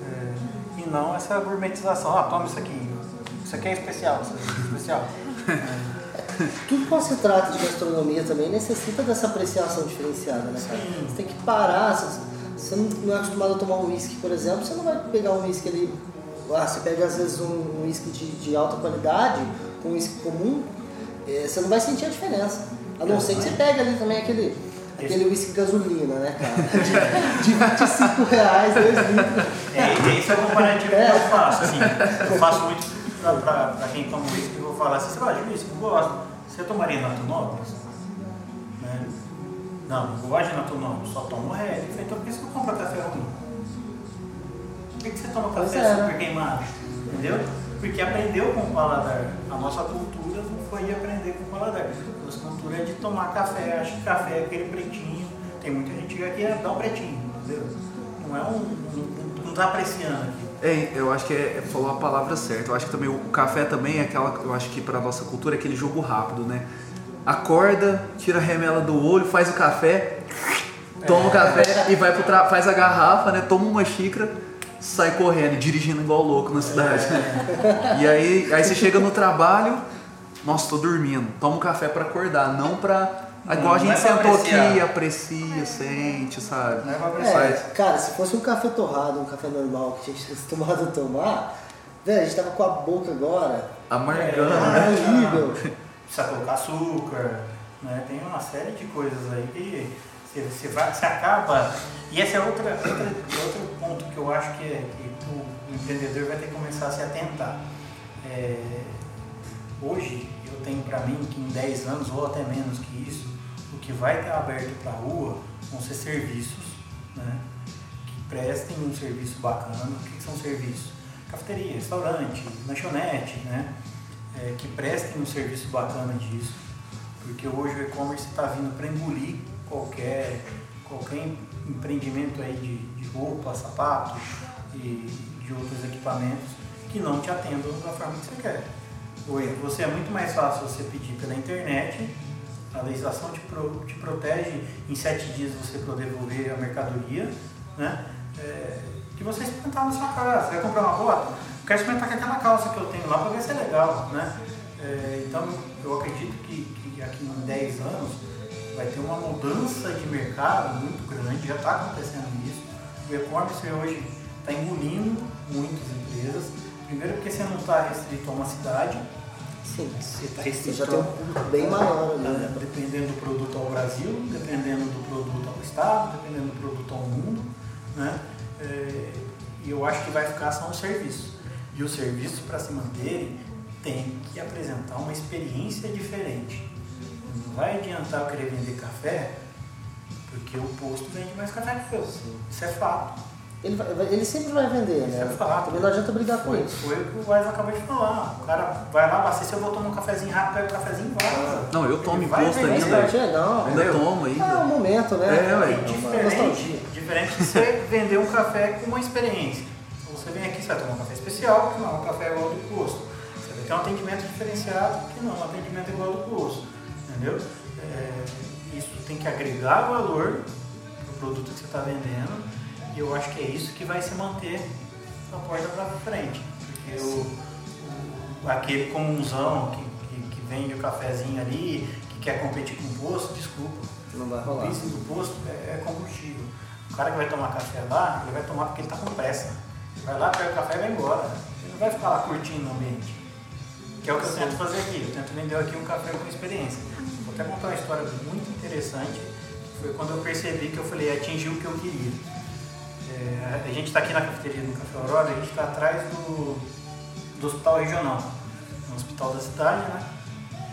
É, e não essa gourmetização. Ah, toma isso aqui. Isso aqui é especial, isso aqui é especial. Tudo que se trata de gastronomia também necessita dessa apreciação diferenciada, né, cara? Sim. Você tem que parar. Você, você não é acostumado a tomar um whisky, por exemplo, você não vai pegar um whisky ali. Ah, você pega às vezes um whisky de, de alta qualidade com um whisky comum, é, você não vai sentir a diferença. A não ser que você pegue ali também aquele, aquele whisky gasolina, né, cara? De, de 25 reais, 2 litros. É, esse é o comparativo é. que eu faço. Assim, eu faço muito para quem toma whisky, eu vou falar assim, você gosta de whisky? Eu gosto. Você tomaria Natunópolis? Né? Não, não gosto de Natunópolis, só tomo Red. Então por que você compra café ruim? Por que você toma café é. super queimado? Entendeu? Porque aprendeu com o paladar. A nossa cultura não foi aprender com o paladar. A nossa cultura é de tomar café, acho que café é aquele pretinho. Tem muita gente que aqui é dá um pretinho, entendeu? Não é um. não está apreciando aqui. É, eu acho que é, é, falou a palavra certa. Eu acho que também o café também é aquela, eu acho que para nossa cultura é aquele jogo rápido, né? Acorda, tira a remela do olho, faz o café, toma é. o café e vai pro tra... faz a garrafa, né? Toma uma xícara, sai correndo, dirigindo igual louco na cidade. Né? E aí, aí você chega no trabalho, nossa, tô dormindo. Toma um café para acordar, não para Igual a gente é sentou aqui, aprecia, sente, sabe? Não é pra apreciar. É, cara, se fosse um café torrado, um café normal que a gente tivesse tomado tomar, velho, a gente tava com a boca agora. Amargando. É, horrível. Precisa colocar açúcar, né? Tem uma série de coisas aí que você, você, vai, você acaba. E esse é outra, outra, outro ponto que eu acho que, é, que o empreendedor vai ter que começar a se atentar. É, hoje, eu tenho para mim que em 10 anos, ou até menos que isso, o que vai estar aberto para a rua vão ser serviços, né? Que prestem um serviço bacana. O que, que são serviços? Cafeteria, restaurante, lanchonete, né? É, que prestem um serviço bacana disso. Porque hoje o e-commerce está vindo para engolir qualquer, qualquer empreendimento aí de, de roupa, sapato e de outros equipamentos que não te atendam da forma que você quer. Hoje você é muito mais fácil você pedir pela internet a legislação te, pro, te protege em sete dias você poder devolver a mercadoria, né? É, que você experimentar na sua casa. Você vai comprar uma bota? Eu quero experimentar com aquela calça que eu tenho lá para ver se é legal, né? É, então, eu acredito que, que aqui em 10 anos vai ter uma mudança de mercado muito grande, já está acontecendo isso. O e-commerce hoje está engolindo muitas empresas. Primeiro porque você não está restrito a uma cidade, Sim, você está restrito. Já tem um público bem maior ali. Né? Dependendo do produto ao Brasil, dependendo do produto ao Estado, dependendo do produto ao mundo. Né? É, e eu acho que vai ficar só um serviço. E os serviços, para se manterem, tem que apresentar uma experiência diferente. Não vai adiantar eu querer vender café, porque o posto vende mais café que eu. Isso é fato. Ele, ele sempre vai vender, Isso né? é fato. Também não adianta brigar com Foi, isso. foi o que o Wise acabou de falar. O cara vai lá, abastecer, eu vou tomar um cafezinho rápido, pega o cafezinho e vai. Não, eu tomo imposto ainda. Mas, é, não. Ainda tomo É um ainda. momento, né? É, ué. E uma diferente, diferente de você vender um café com uma experiência. Vem aqui, você vai tomar um café especial, que não é um café igual ao do posto. Você vai ter um atendimento diferenciado, que não é um atendimento igual ao do posto. Entendeu? É, isso tem que agregar valor para o produto que você está vendendo. E eu acho que é isso que vai se manter da porta para frente. Porque o, o- aquele comunzão que, que, que vende o cafezinho ali, que quer competir com o posto, desculpa. Não vai O rolar. business do posto é, é combustível. O cara que vai tomar café lá, ele vai tomar porque ele está com pressa. Vai lá, pega o café e vai embora. Ele não vai ficar lá curtindo o ambiente. Que é o que eu tento fazer aqui. Eu tento vender aqui um café com experiência. Vou até contar uma história muito interessante. Foi quando eu percebi que eu falei, atingi o que eu queria. É, a gente está aqui na cafeteria do Café Aurora, a gente está atrás do, do hospital regional, no hospital da cidade, né?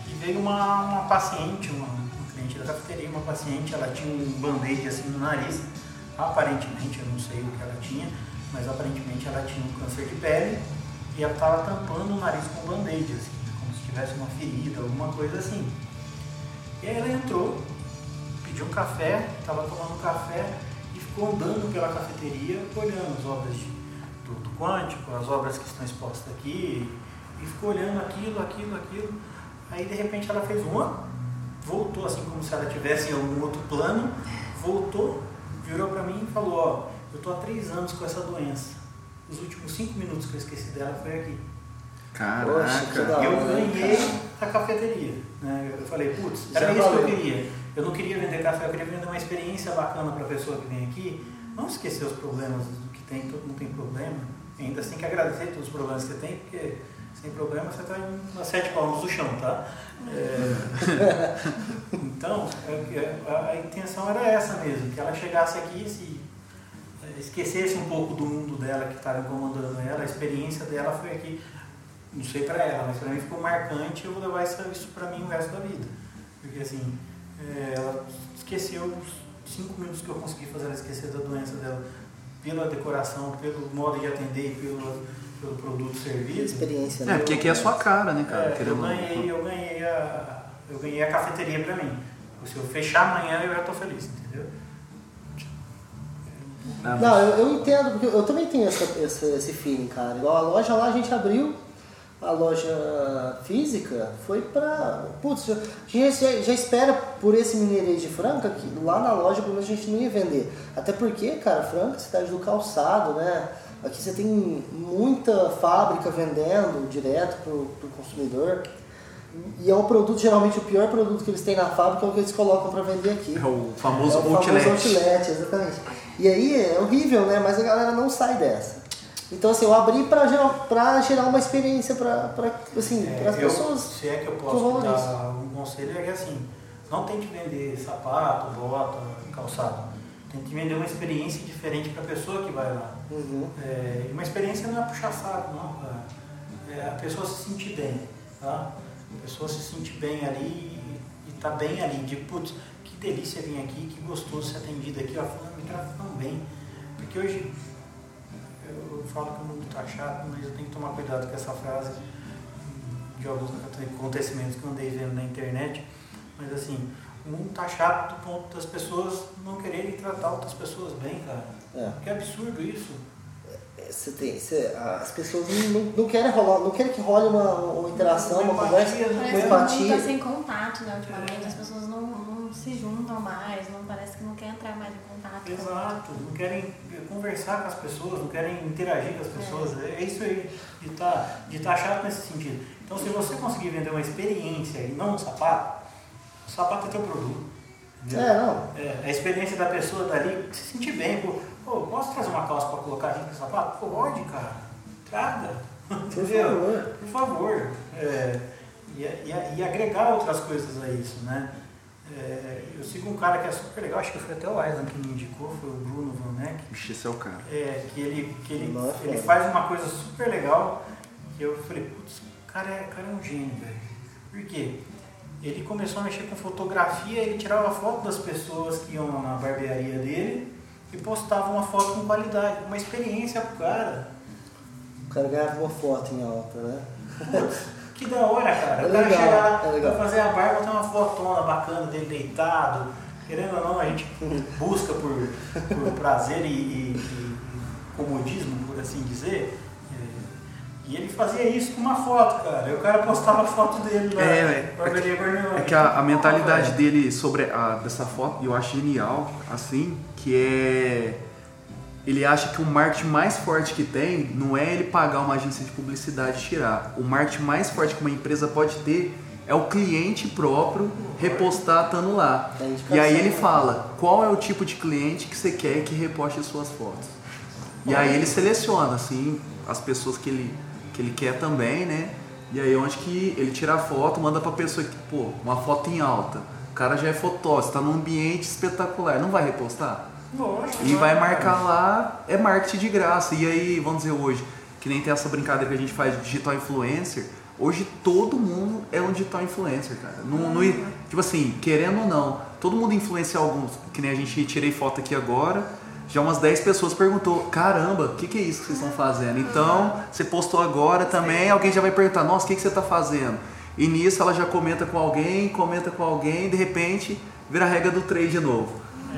E veio uma, uma paciente, uma, uma cliente da cafeteria, uma paciente, ela tinha um band-aid assim no nariz, aparentemente, eu não sei o que ela tinha, mas aparentemente ela tinha um câncer de pele e ela estava tampando o nariz com band-aid, assim, como se tivesse uma ferida, alguma coisa assim. E aí ela entrou, pediu um café, estava tomando um café e ficou andando pela cafeteria, olhando as obras de- do, do Quântico, as obras que estão expostas aqui, e ficou olhando aquilo, aquilo, aquilo. Aí de repente ela fez uma, voltou assim como se ela tivesse em algum outro plano, voltou, virou para mim e falou, ó, eu tô há três anos com essa doença. Os últimos cinco minutos que eu esqueci dela foi aqui. Poxa, Caraca. Eu hora, hein, ganhei a cafeteria. Né? Eu falei, putz, Já era isso que eu valeu. queria. Eu não queria vender café, eu queria vender uma experiência bacana para a pessoa que vem aqui. Não esquecer os problemas do que tem, todo mundo tem problema. Ainda você tem que agradecer todos os problemas que você tem, porque sem problema você está em sete palmos do chão, tá? É, então, é- a, a intenção era essa mesmo, que ela chegasse aqui e se é, esquecesse um pouco do mundo dela que estava incomodando ela, a experiência dela foi aqui não sei pra ela, mas pra mim ficou marcante e eu vou levar isso, isso pra mim o resto da vida. Porque assim, é, ela esqueceu os cinco minutos que eu consegui fazer ela esquecer da doença dela pela decoração, pelo modo de atender e pelo, pelo produto servido. Experiência, É, né? porque aqui é a sua cara, né, cara? É, eu ganhei, eu ganhei a. Eu ganhei a cafeteria pra mim. Se eu fechar amanhã eu já tô feliz, entendeu? Ah, Não, eu, eu entendo, porque eu também tenho essa, essa- esse feeling, cara. Igual a loja lá, a gente abriu, a loja física foi pra. Putz, já- a gente já, já espera por esse mineirês de Franca que lá na loja pelo menos a gente não ia vender. Até porque, cara, Franca é cidade do calçado, né? Aqui você tem muita fábrica vendendo direto pro, pro consumidor. E é um produto, geralmente o pior produto que eles têm na fábrica é o que eles colocam para vender aqui. É o famoso É o outlet. famoso outlet, exatamente. E aí é horrível, né? Mas a galera não sai dessa. Então assim, eu abri pra gerar, pra gerar uma experiência pra, assim, É, eu- pessoas. Se é que eu que posso dar isso. um conselho, é que assim, não tente vender sapato, bota, calçado. Tente vender uma experiência diferente para a pessoa que vai lá. Uhum. É, uma experiência não é puxar saco, não, cara. É a pessoa se sentir bem, tá? A pessoa se sentir bem ali e, tá bem ali, de putz, que delícia vir aqui, que gostoso ser atendido aqui, ó, trata tão bem. Porque hoje eu, falo que o mundo tá chato, mas eu tenho que tomar cuidado com essa frase de alguns acontecimentos que eu andei vendo na internet. Mas assim, o mundo tá chato do ponto das pessoas não quererem tratar outras pessoas bem, cara. É. Que absurdo isso. Você tem, você- as pessoas não, não, querem rolar, não querem que role uma, uma interação, uma, Uma conversa, empatia, né? uma Parece que o mundo empatia. tá sem contato, né, ultimamente. As pessoas não, não se juntam mais, não parece que não quer entrar mais em contato. com- Exato, não querem conversar com as pessoas, não querem interagir com as pessoas. É, isso aí, de estar de tá chato nesse sentido. Então, se você conseguir vender uma experiência e não um sapato, o sapato é teu produto. entendeu? É, não. É, a experiência da pessoa dali se sentir bem. Pô, pô, posso trazer uma calça para colocar aqui no sapato? Pô, pode, cara. Traga. Entendeu? favor. Por favor. É, e, e- e agregar outras coisas a isso, né? É, eu sigo um cara que é super legal, acho que foi até o Aislan que me indicou, foi o Bruno Vanek, Vixe, esse é o cara. é, que ele, que ele, Nossa, ele cara. faz uma coisa super legal, que eu falei, putz, O cara é, o cara é um gênio, velho. Por quê? Ele começou a mexer com fotografia, ele tirava foto das pessoas que iam na barbearia dele e postava uma foto com qualidade, uma experiência pro cara. O cara ganhava uma foto em alta, né? Putz, que da hora, cara. É o cara legal, chega lá é legal. fazer a barba, tem uma fotona bacana dele deitado. Querendo ou não, a gente busca por, por prazer e, e- e comodismo, por assim dizer. É, E ele fazia isso com uma foto, cara. E o cara postava a foto dele lá. É, na barbearia Guarnione. É que a, a mentalidade velho. dele sobre a, dessa foto, eu acho genial, assim, que é. Ele acha que o marketing mais forte que tem não é ele pagar uma agência de publicidade e tirar. O marketing mais forte que uma empresa pode ter é o cliente próprio repostar estando lá. Indicação, E aí ele fala qual é o tipo de cliente que você quer que reposte as suas fotos. E aí ele seleciona, assim, as pessoas que ele, que ele quer também, né? E aí onde que ele tira a foto, manda pra pessoa que, pô, uma foto em alta. O cara já é fotógrafo, tá num ambiente espetacular, não vai repostar? Lógico, E vai marcar lá, é marketing de graça. E aí, vamos dizer hoje, que nem tem essa brincadeira que a gente faz de digital influencer, hoje todo mundo é um digital influencer, cara. Não, não- tipo assim, querendo ou não, todo mundo influencia alguns, que nem a gente tirei foto aqui agora, já umas 10 pessoas perguntou, caramba, o que, que é isso que vocês estão fazendo? Então, você postou agora também, alguém já vai perguntar, nossa, o que, que você está fazendo? E nisso ela já comenta com alguém, comenta com alguém, de repente vira a regra do 3 de novo.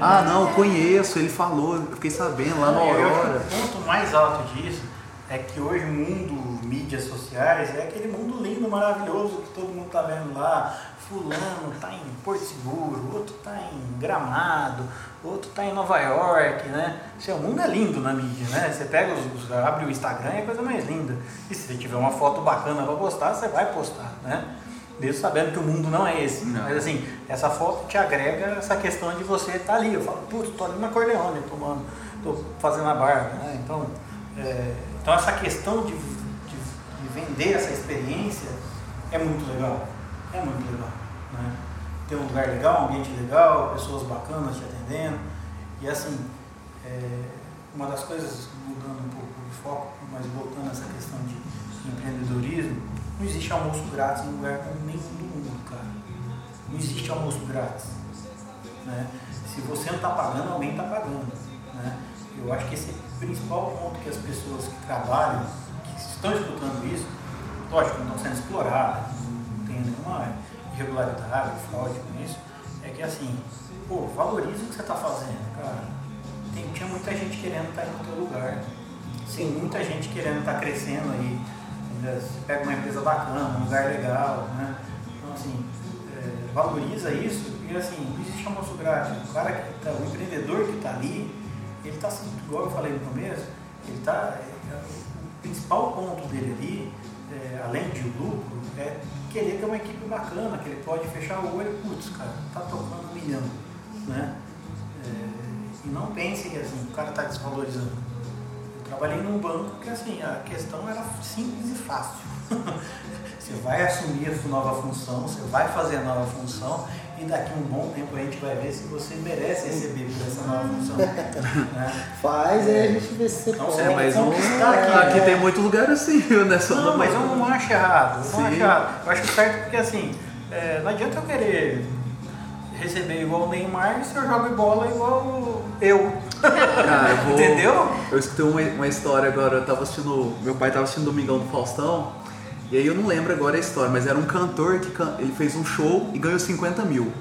Ah, não, conheço, ele falou, eu fiquei sabendo lá na Aurora. que o ponto mais alto disso é que hoje o mundo mídias sociais é aquele mundo lindo, maravilhoso que todo mundo tá vendo lá. Fulano tá em Porto Seguro, outro tá em Gramado, outro tá em Nova York, né? Seu mundo é lindo na mídia, né? Você pega os, os- abre o Instagram é a coisa mais linda. E se você tiver uma foto bacana para postar, você vai postar, né? Mesmo sabendo que o mundo não é esse. Não. Mas assim, essa foto te agrega essa questão de você estar ali. Eu falo, putz, tô ali na Corleone tomando, tô fazendo a barba, né? Então, é, então essa questão de, de- de vender essa experiência é muito legal. É muito legal. Né? Ter um lugar legal, um ambiente legal, pessoas bacanas te atendendo. E assim, é, uma das coisas, mudando um pouco de foco, mas voltando a essa questão de empreendedorismo, não existe almoço grátis em lugar nenhum do mundo, cara. Não existe almoço grátis. Né? Se você não está pagando, alguém está pagando. Né? Eu acho que esse é o principal ponto que as pessoas que trabalham, que estão escutando isso, lógico, não estão sendo exploradas, não tem nenhuma irregularidade, fraude com isso, é que assim, pô, valoriza o que você está fazendo, cara. Tem, tinha muita gente querendo estar no teu lugar. Tem muita gente querendo estar crescendo aí. Entendeu? Você pega uma empresa bacana, um lugar legal, né? Então assim, é, valoriza isso e assim, não existe almoço grátis. O cara que tá, o empreendedor que está ali, ele está assim, igual eu falei no começo, ele está. o principal ponto dele ali, é, além de lucro, é querer ter uma equipe bacana, que ele pode fechar o olho, putz, cara, tá tocando um milhão. Né? É, e não pense que assim, o cara está desvalorizando. Trabalhei num banco que assim, a questão era simples e fácil. você vai assumir a sua nova função, você vai fazer a nova função e daqui a um bom tempo a gente vai ver se você merece receber por essa nova função. né? Faz, aí a gente vê se você Então, pode. É, mas um, aqui, aqui né? tem muito lugar assim, viu, nessa Não, mas eu não acho errado. Eu não acho errado. Eu acho certo porque assim, é, não adianta eu querer receber igual o Neymar se eu jogo bola igual eu. Cara, eu vou- Entendeu? Eu escutei uma, uma história agora, eu tava assistindo. Meu pai tava assistindo Domingão do Faustão, e aí eu não lembro agora a história, mas era um cantor que can- ele fez um show e ganhou 50 mil.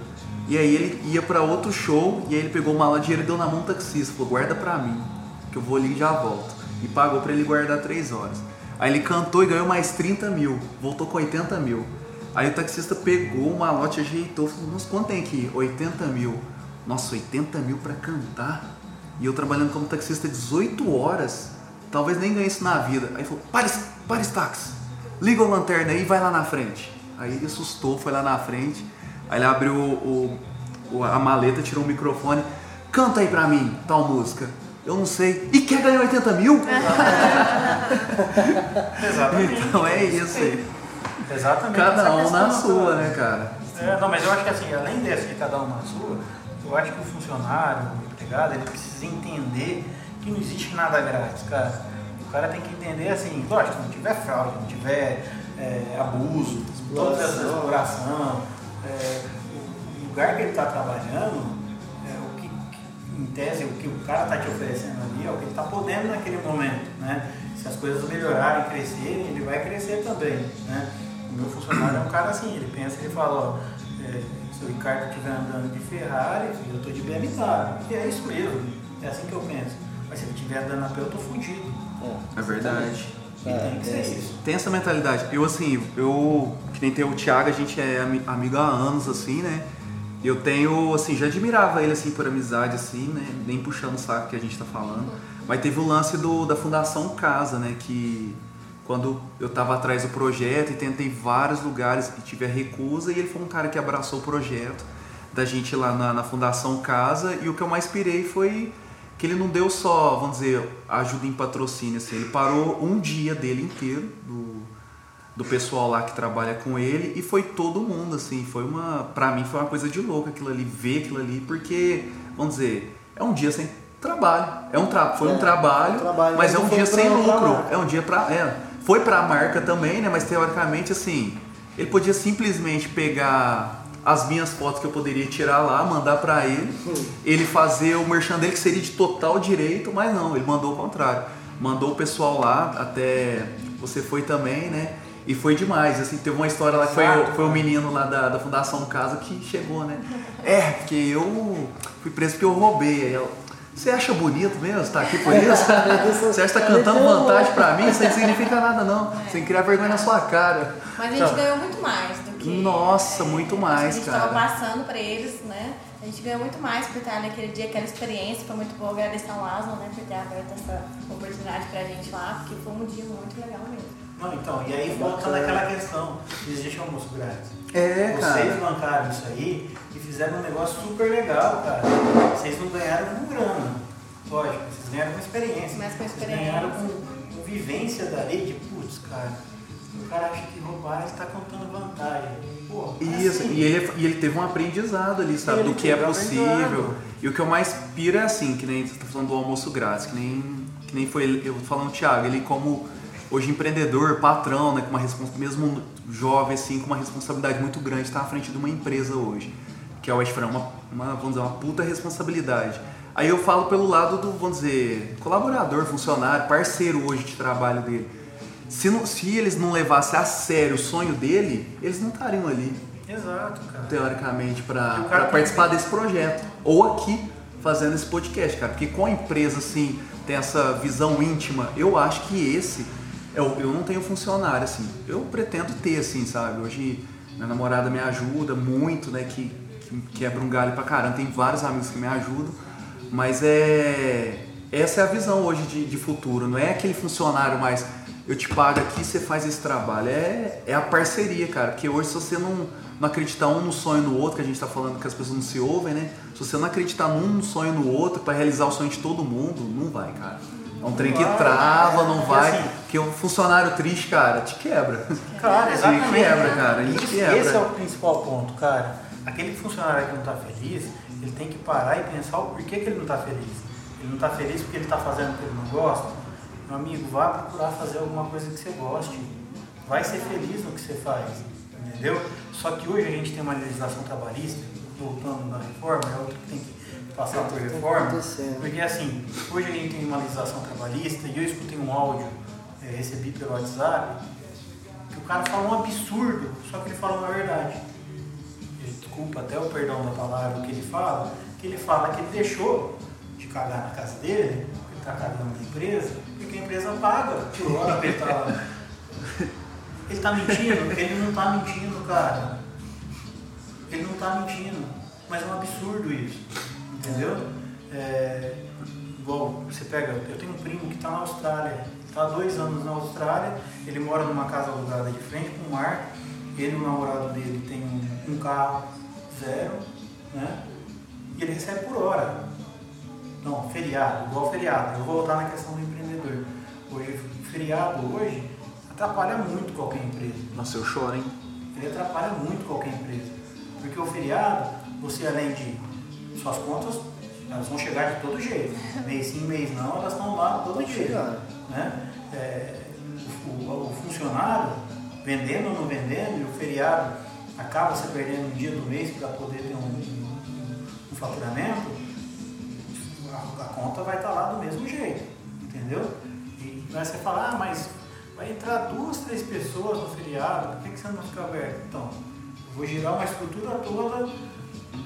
E aí ele ia pra outro show, e aí ele pegou uma mala de dinheiro e deu na mão do taxista, falou, guarda pra mim, que eu vou ali e já volto. E pagou pra ele guardar 3 horas. Aí ele cantou e ganhou mais 30 mil, voltou com 80 mil. Aí o taxista pegou o malote, ajeitou, falou, nossa, quanto tem aqui? 80 mil. Nossa, 80 mil pra cantar? E eu trabalhando como taxista 18 horas, talvez nem ganhe isso na vida. Aí falou, para, esse- para esse táxi, liga a lanterna aí e vai lá na frente. Aí ele assustou, foi lá na frente, aí ele abriu o, o- a maleta, tirou o microfone, canta aí pra mim, tal música. Eu não sei. E quer ganhar 80 mil? Exatamente. Então é isso aí. Exatamente. Cada um na da- sua, né, cara? É, não, mas eu acho que assim, além dessa de cada um na sua, eu acho que o funcionário, empregado, ele precisa entender que não existe nada grátis, cara. O cara tem que entender assim, lógico, se não tiver fraude, não tiver é, abuso, toda essa Exploração. é, o lugar que ele está trabalhando, é, o que, que, em tese, o que o cara está te oferecendo ali é o que ele está podendo naquele momento, né? Se as coisas melhorarem, crescerem, ele vai crescer também, né? O meu funcionário é um cara assim, ele pensa, ele fala, ó, é, se o Ricardo estiver andando de Ferrari, eu estou de BMW. E é isso mesmo, é assim que eu penso. Mas se ele estiver andando a pé, eu estou fudido. É verdade. E tem que ser isso. Tem essa mentalidade. Eu, assim, eu, que nem tem o Thiago, a gente é ami- amigo há anos, assim, né? Eu tenho, assim, já admirava ele, assim, por amizade, assim, né? Nem puxando o saco que a gente tá falando. Mas teve o lance do, da Fundação Casa, né? Que quando eu tava atrás do projeto e tentei vários lugares e tive a recusa, e ele foi um cara que abraçou o projeto da gente lá na, na Fundação Casa. E o que eu mais pirei foi que ele não deu só, vamos dizer, ajuda em patrocínio, assim, ele parou um dia dele inteiro, do, do pessoal lá que trabalha com ele, e foi todo mundo, assim, foi uma, pra mim foi uma coisa de louco aquilo ali, ver aquilo ali, porque, vamos dizer, é um dia sem trabalho, é um tra foi um É, trabalho, um trabalho, mas é mas um foi dia sem lucro, é um dia pra, é, foi pra marca também, né, mas teoricamente, assim, ele podia simplesmente pegar as minhas fotos que eu poderia tirar lá, mandar pra ele, ele fazer o merchan dele que seria de total direito, mas não, ele mandou o contrário. Mandou o pessoal lá, até você foi também, né? E foi demais, assim, teve uma história lá que foi, foi o menino lá da, da Fundação Casa que chegou, né? É, porque eu fui preso porque eu roubei. Aí eu, você acha bonito mesmo? Tá aqui por isso? Você acha que tá cantando vantagem pra mim? Isso aí não significa nada não. Tem que criar vergonha na sua cara. Mas a gente Então, ganhou muito mais do que. Nossa, muito mais, A gente cara. tava passando pra eles, né? A gente ganhou muito mais por estar naquele dia, aquela experiência. Foi muito bom agradecer ao Lázaro, né? Por ter aberto essa oportunidade pra gente lá, porque foi um dia muito legal mesmo. Não, então, e aí volta Bacana. naquela questão, existe almoço grátis. É, Vocês cara. bancaram isso aí e fizeram um negócio super legal, cara. Vocês não ganharam com grana, lógico, vocês ganharam com experiência. Mas com Vocês experiência. ganharam com, com vivência dali de, putz, cara, o cara acha que roubar está contando vantagem. Pô, Isso, assim, e ele, e ele teve um aprendizado ali, sabe, do que é possível. E o que eu mais piro é assim, que nem você tá falando do almoço grátis, que nem, que nem foi ele- eu falando o Thiago, ele como hoje empreendedor, patrão, né, com uma respons- mesmo jovem assim, com uma responsabilidade muito grande, está à frente de uma empresa hoje, que é o Westfran, uma, uma, vamos dizer, uma puta responsabilidade. Aí eu falo pelo lado do, vamos dizer, colaborador, funcionário, parceiro hoje de trabalho dele. Se, não- se eles não levassem a sério o sonho dele, eles não estariam ali Exato, cara. teoricamente, para participar desse projeto. Ou aqui, fazendo esse podcast, cara. Porque com a empresa, assim, tem essa visão íntima, eu acho que esse. Eu, eu não tenho funcionário, assim. Eu pretendo ter, assim, sabe? Hoje, minha namorada me ajuda muito, né? Que, que quebra um galho pra caramba. Tem vários amigos que me ajudam. Mas é. Essa é a visão hoje de, de futuro. Não é aquele funcionário mais. Eu te pago aqui, você faz esse trabalho. É, é a parceria, cara. Porque hoje, se você não, não acreditar um no sonho no outro, que a gente tá falando que as pessoas não se ouvem, né? Se você não acreditar num sonho no outro pra realizar o sonho de todo mundo, não vai, cara. É um trem que trava, não vai. assim- Porque um funcionário triste, cara, te quebra. Te exatamente. quebra, cara. Ele te Esse, quebra. esse é o principal ponto, cara. Aquele funcionário que não está feliz, ele tem que parar e pensar o porquê que ele não está feliz. Ele não está feliz porque ele está fazendo o que ele não gosta. Meu amigo, vá procurar fazer alguma coisa que você goste. Vai ser feliz no que você faz, entendeu? Só que hoje a gente tem uma legislação trabalhista, voltando na reforma, é outro que tem que passar por Tem que reforma. Porque assim, hoje a gente tem uma legislação trabalhista e eu escutei um áudio, eh, recebi pelo WhatsApp, que o cara fala um absurdo, só que ele fala uma verdade. Desculpa até o perdão da palavra que ele fala, que ele fala que ele deixou de cagar na casa dele, ele tá cagando na empresa, porque a empresa paga por hora que ele tá lá. Ele tá mentindo? Ele não tá mentindo, cara. Ele não tá mentindo. Mas é um absurdo isso. Entendeu? É, igual você pega, eu tenho um primo que está na Austrália, está há dois anos na Austrália, ele mora numa casa alugada de frente para o mar, ele e o namorado dele tem um, um carro zero, né? E ele recebe por hora. Não, feriado, igual feriado. Eu vou voltar na questão do empreendedor. Hoje, feriado hoje atrapalha muito qualquer empresa Nossa, eu choro, hein? ele atrapalha muito qualquer empresa. Porque o feriado, você além de suas contas, elas vão chegar de todo jeito. Mês sim, mês não, elas estão lá todo chegar. Né? É, o, o- funcionário, vendendo ou não vendendo, e o feriado acaba você perdendo um dia do mês para poder ter um, um, um faturamento, a, a, conta vai estar tá lá do mesmo jeito, entendeu? E vai você falar, ah, mas vai entrar duas, três pessoas no feriado, por que, que você não fica aberto? Então, eu vou girar uma estrutura toda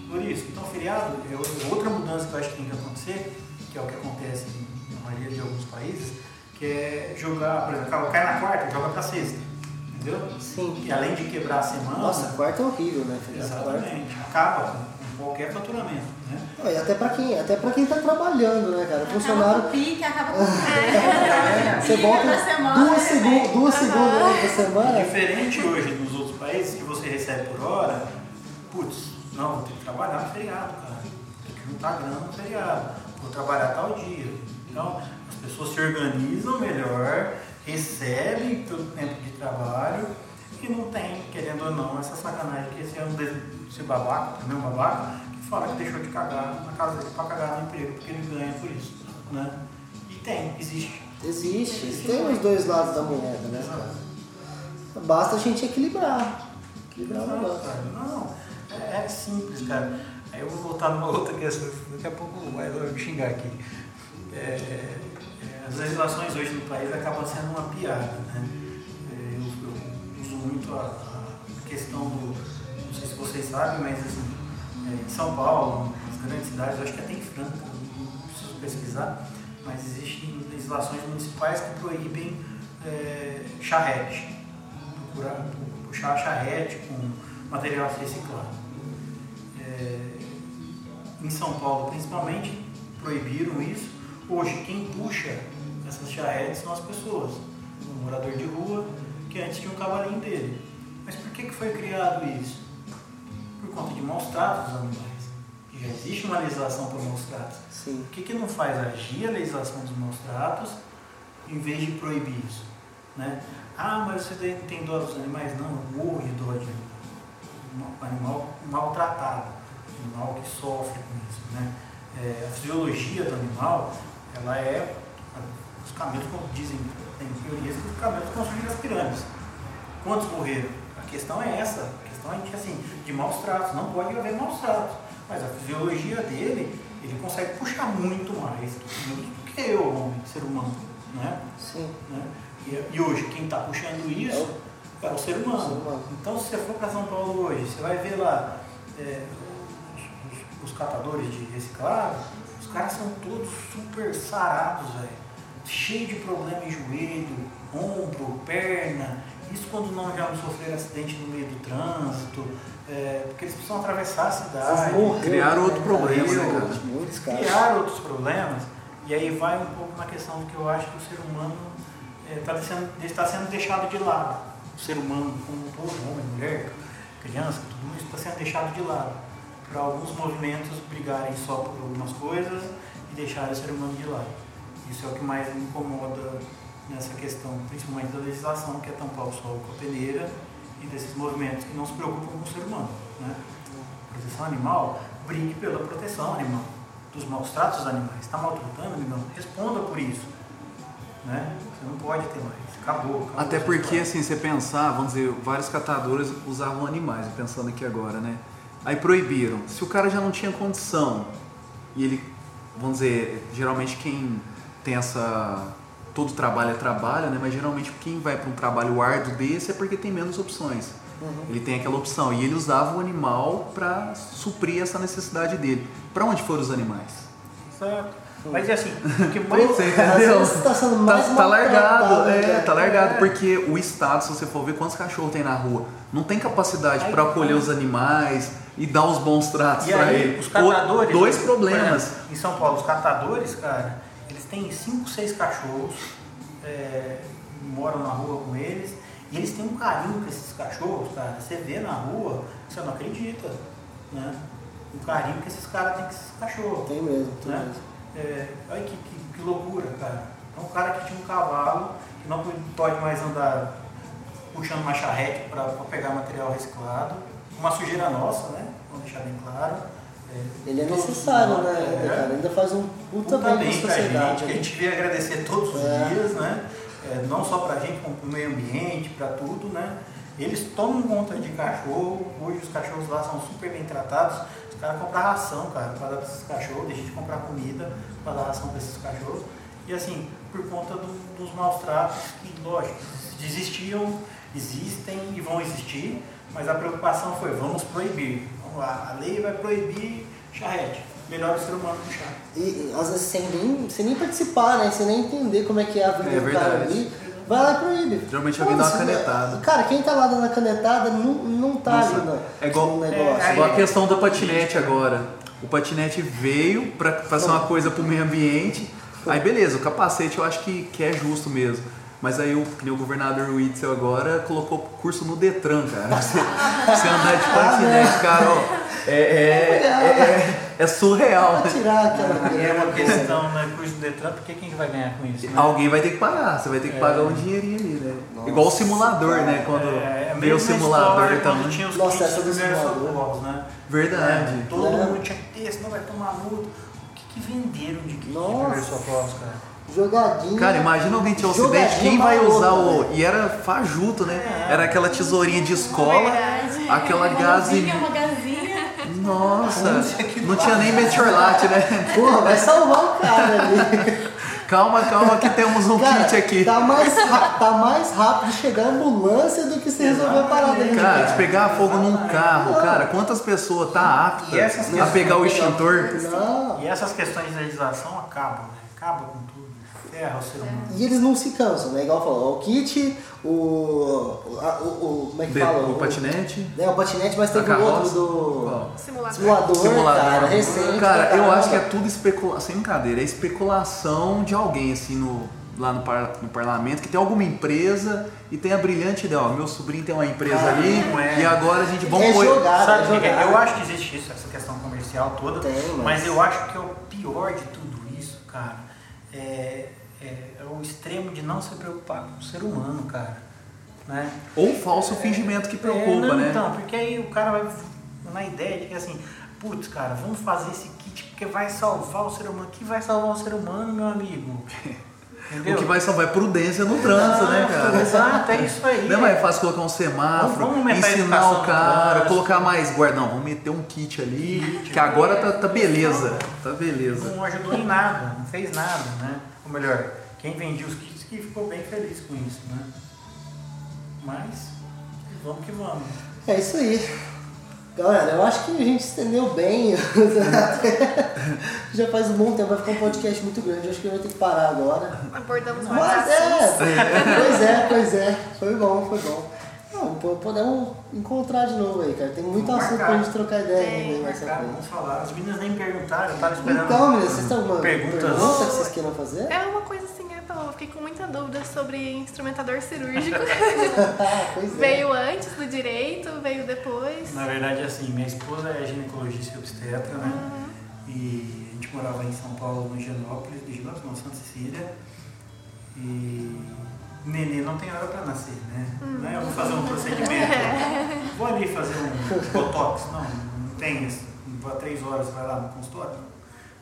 por isso. Então, feriado é outra mudança que eu acho que tem que acontecer, que é o que acontece na maioria de alguns países, que é jogar, por exemplo, cai na quarta, joga para sexta. Entendeu? Sim. E além de quebrar a semana. Nossa, quarta é horrível, né? Exatamente. Acaba com qualquer faturamento. Né? Não, e até para quem até para quem está trabalhando, né, cara? O funcionário. Acaba com pique, acaba com é. Você volta duas, segu duas segundas da semana. Diferente hoje nos outros países que você recebe por hora, putz, não, vou ter que trabalhar no feriado, cara. Tem que juntar grana no feriado. Vou trabalhar tal dia. Então, as pessoas se organizam melhor recebe pelo tempo de trabalho e não tem, querendo ou não, essa sacanagem que esse é um desse babaca, também um babaca, que fala que deixou de cagar na casa dele para cagar no emprego, porque ele ganha por isso. Né? E tem, existe. Existe, existe tem os dois lados da moeda, né, cara? Basta a gente equilibrar. Equilibrar o negócio. Não, é, é, simples, cara. Aí eu vou voltar numa outra questão, daqui a pouco vai me xingar aqui. É, as legislações hoje no país acabam sendo uma piada. Né? É, eu, eu uso muito a, a, questão do. Não sei se vocês sabem, mas assim, é, em São Paulo, nas grandes cidades, acho que até em Franca, não preciso pesquisar, mas existem legislações municipais que proíbem é, charrete, procurar, puxar charrete com material reciclado. É, em São Paulo, principalmente, proibiram isso. Hoje, quem puxa essas charretes são as pessoas. Um morador de rua que antes tinha um cavalinho dele. Mas por que, que foi criado isso? Por conta de maus tratos dos animais. Já existe uma legislação para maus tratos. Sim. Por que, que não faz agir a legislação dos maus tratos em vez de proibir isso? Né? Ah, mas você tem dó dos animais? Não, eu morro de dó de animal. animal maltratado, animal que sofre com isso. Né? É, a fisiologia do animal, ela é os camelos, como dizem, tem teorias que os camelos construíram as pirâmides. Quantos morreram? A questão é essa. A questão é de, assim, de maus tratos. Não pode haver maus tratos. Mas a fisiologia dele, ele consegue puxar muito mais do que eu, homem, ser humano. Né? Sim. Né? E, e, hoje, quem está puxando isso é o, é o ser, humano. ser, humano. Então, se você for para São Paulo hoje, você vai ver lá é, os, catadores de reciclagem, os caras são todos super sarados, velho cheio de problema em joelho, ombro, perna. Isso quando não já não sofreram acidente no meio do trânsito, é, porque eles precisam atravessar a cidade. Criaram outro problema, né, Eles criaram outros problemas. E aí vai um pouco na questão do que eu acho que o ser humano está é, sendo, tá sendo deixado de lado. O ser humano, como todo homem, mulher, criança, tudo isso está sendo deixado de lado. Para alguns movimentos brigarem só por algumas coisas e deixarem o ser humano de lado. Isso é o que mais me incomoda nessa questão, principalmente da legislação, que é tampar o sol com a peneira e desses movimentos que não se preocupam com o ser humano. Né? Proteção animal, brigue pela proteção animal, dos maus tratos dos animais. Está maltratando animal? Responda por isso. Né? Você não pode ter mais. Acabou. acabou Até porque, assim, você pensar, vamos dizer, vários catadores usavam animais, pensando aqui agora, né? Aí proibiram. Se o cara já não tinha condição e ele, vamos dizer, geralmente quem tem essa todo trabalho é trabalho, né? Mas geralmente quem vai para um trabalho árduo desse é porque tem menos opções. Uhum. Ele tem aquela opção e ele usava o animal para suprir essa necessidade dele. Para onde foram os animais? Certo. Mas é assim, o que mais você entendeu? Tá, sendo mais tá, tá largado, é, né? tá largado, é. porque o Estado, se você for ver quantos cachorros tem na rua, não tem capacidade para acolher os animais e dar os bons tratos para eles. Os catadores. Dois problemas. Exemplo, em São Paulo, os catadores, cara, têm cinco, seis cachorros, é, moram na rua com eles, e eles têm um carinho com esses cachorros, cara. Você vê na rua, você não acredita, né? O carinho que esses caras têm com esses cachorros. Tem mesmo, tem né? mesmo. É, olha que, que, que, loucura, cara. Então, um cara que tinha um cavalo, que não pode mais andar puxando uma charrete para pegar material reciclado, uma sujeira nossa, né? Vamos deixar bem claro ele é necessário, né, é. cara? Ainda faz um puta, puta bem, pra. Gente, que a gente vem agradecer todos os é. dias, né? é, não só para a gente, como para o meio ambiente, para tudo, né? Eles tomam conta de cachorro, hoje os cachorros lá são super bem tratados. Os caras compram ração, cara, para dar para esses cachorros, deixa de comprar comida para dar ração para esses cachorros. E assim, por conta do, dos maus tratos, que lógico, existiam, existem e vão existir, mas a preocupação foi, vamos proibir. Vamos lá, a lei vai proibir charrete. Melhor o ser humano do chá. E, às vezes sem nem, sem nem participar, né? Sem nem entender como é que é a vida É do cara ali. Vai lá e proíbe. Geralmente alguém dá uma canetada. Cara, quem tá lá dando a canetada não, não tá Nossa, ali no, é igual- no negócio. é, Igual a questão do patinete agora. O patinete veio pra fazer uma coisa pro meio ambiente. Aí beleza, o capacete eu acho que, que é justo mesmo. Mas aí o, que o governador Witzel agora colocou curso no Detran, cara. Você, você andar de patinete, cara, ó, é, é, é, é- é surreal. Né? tirar aquela E é uma questão, né, curso do Detran, porque quem que vai ganhar com isso? Né? Alguém vai ter que pagar, você vai ter que pagar um dinheirinho ali, né? Nossa. Igual o simulador, né? Quando É, é veio o simulador história, quando também. tinha os Nossa, essa do simulador. né? Verdade. É, todo Né? mundo tinha que ter, senão vai tomar multa. O que, que venderam de de Nossa. primeiros socorros, cara? Jogadinha. Cara, imagina alguém ter um acidente, Jogadinha quem vai usar o. velho. E era fajuto, né? É. Era aquela tesourinha de escola, Verdade. aquela uma gazinha. Nossa, não tinha nem Meteorlat, né? Porra, vai salvar o cara ali. Calma, calma, que temos um Cara, kit aqui. Tá mais, tá mais rápido chegar a ambulância do que você resolver a parada ali. Cara, de pegar fogo num carro, cara, quantas pessoas tá apta essas a pegar o extintor? Não. E essas questões de legislação acabam, né? Acabam com tudo. Ferra o ser humano. E eles não se cansam, né? Igual falou, o kit, o. a- o, o- como é que fala? o patinete. É, o patinete, mas teve A o outro do. Simulador. Simulador, Simulador. cara, recente. Cara, pra eu acho que é tudo especulação, sem brincadeira, é especulação de alguém, assim, no, lá no, par- no parlamento, que tem alguma empresa e tem a brilhante ideia, ó, meu sobrinho tem uma empresa Ah, ali é. e agora a gente vamos É Sabe é que que é? Eu acho que existe isso, essa questão comercial toda, Tem, mas- mas eu acho que é o pior de tudo isso, cara, é, é, é o extremo de não se preocupar com o ser humano, cara. Né? Ou o falso fingimento que preocupa, É, não, né? Então, porque aí o cara vai na ideia de que assim, putz, cara, vamos fazer esse kit porque vai salvar o ser humano. que vai salvar o ser humano, meu amigo? Entendeu? O que vai salvar é prudência no trânsito, né, cara? Exato, é isso aí. Não é mais fácil colocar um semáforo, Vamos- ensinar o cara, colocar mais guarda. Não, vamos meter um kit ali, Kit, que agora tá, é. tá beleza. Tá beleza. Não ajudou em nada, não fez nada, né? Ou melhor, quem vendia os kits que ficou bem feliz com isso, né? Mas, vamos que vamos. É isso aí. Galera, eu acho que a gente estendeu bem. Já faz um bom tempo, vai ficar um podcast muito grande. Eu acho que eu vou ter que parar agora. Abordamos Mas vários é, pois é, pois é. Foi bom, foi bom. Não, pô, podemos encontrar de novo aí, cara. Tem muito Vamos assunto marcar. pra gente trocar ideia Tem, frente. vamos falar. As meninas nem perguntaram, eu tava esperando. Então, meninas, vocês têm alguma perguntas. pergunta que vocês queiram fazer? É uma coisa assim, é, eu fiquei com muita dúvida sobre instrumentador cirúrgico. Pois é. veio antes do direito, veio depois. Na verdade, assim, minha esposa é ginecologista e obstetra, né? Uhum. E a gente morava em São Paulo, no Higienópolis, de Higienópolis, não, Santa Cecília. E nenê não tem hora pra nascer, né? Não é eu vou fazer um procedimento, vou ali fazer um botox, não, não tem isso. Vou a três horas, vai lá no consultório.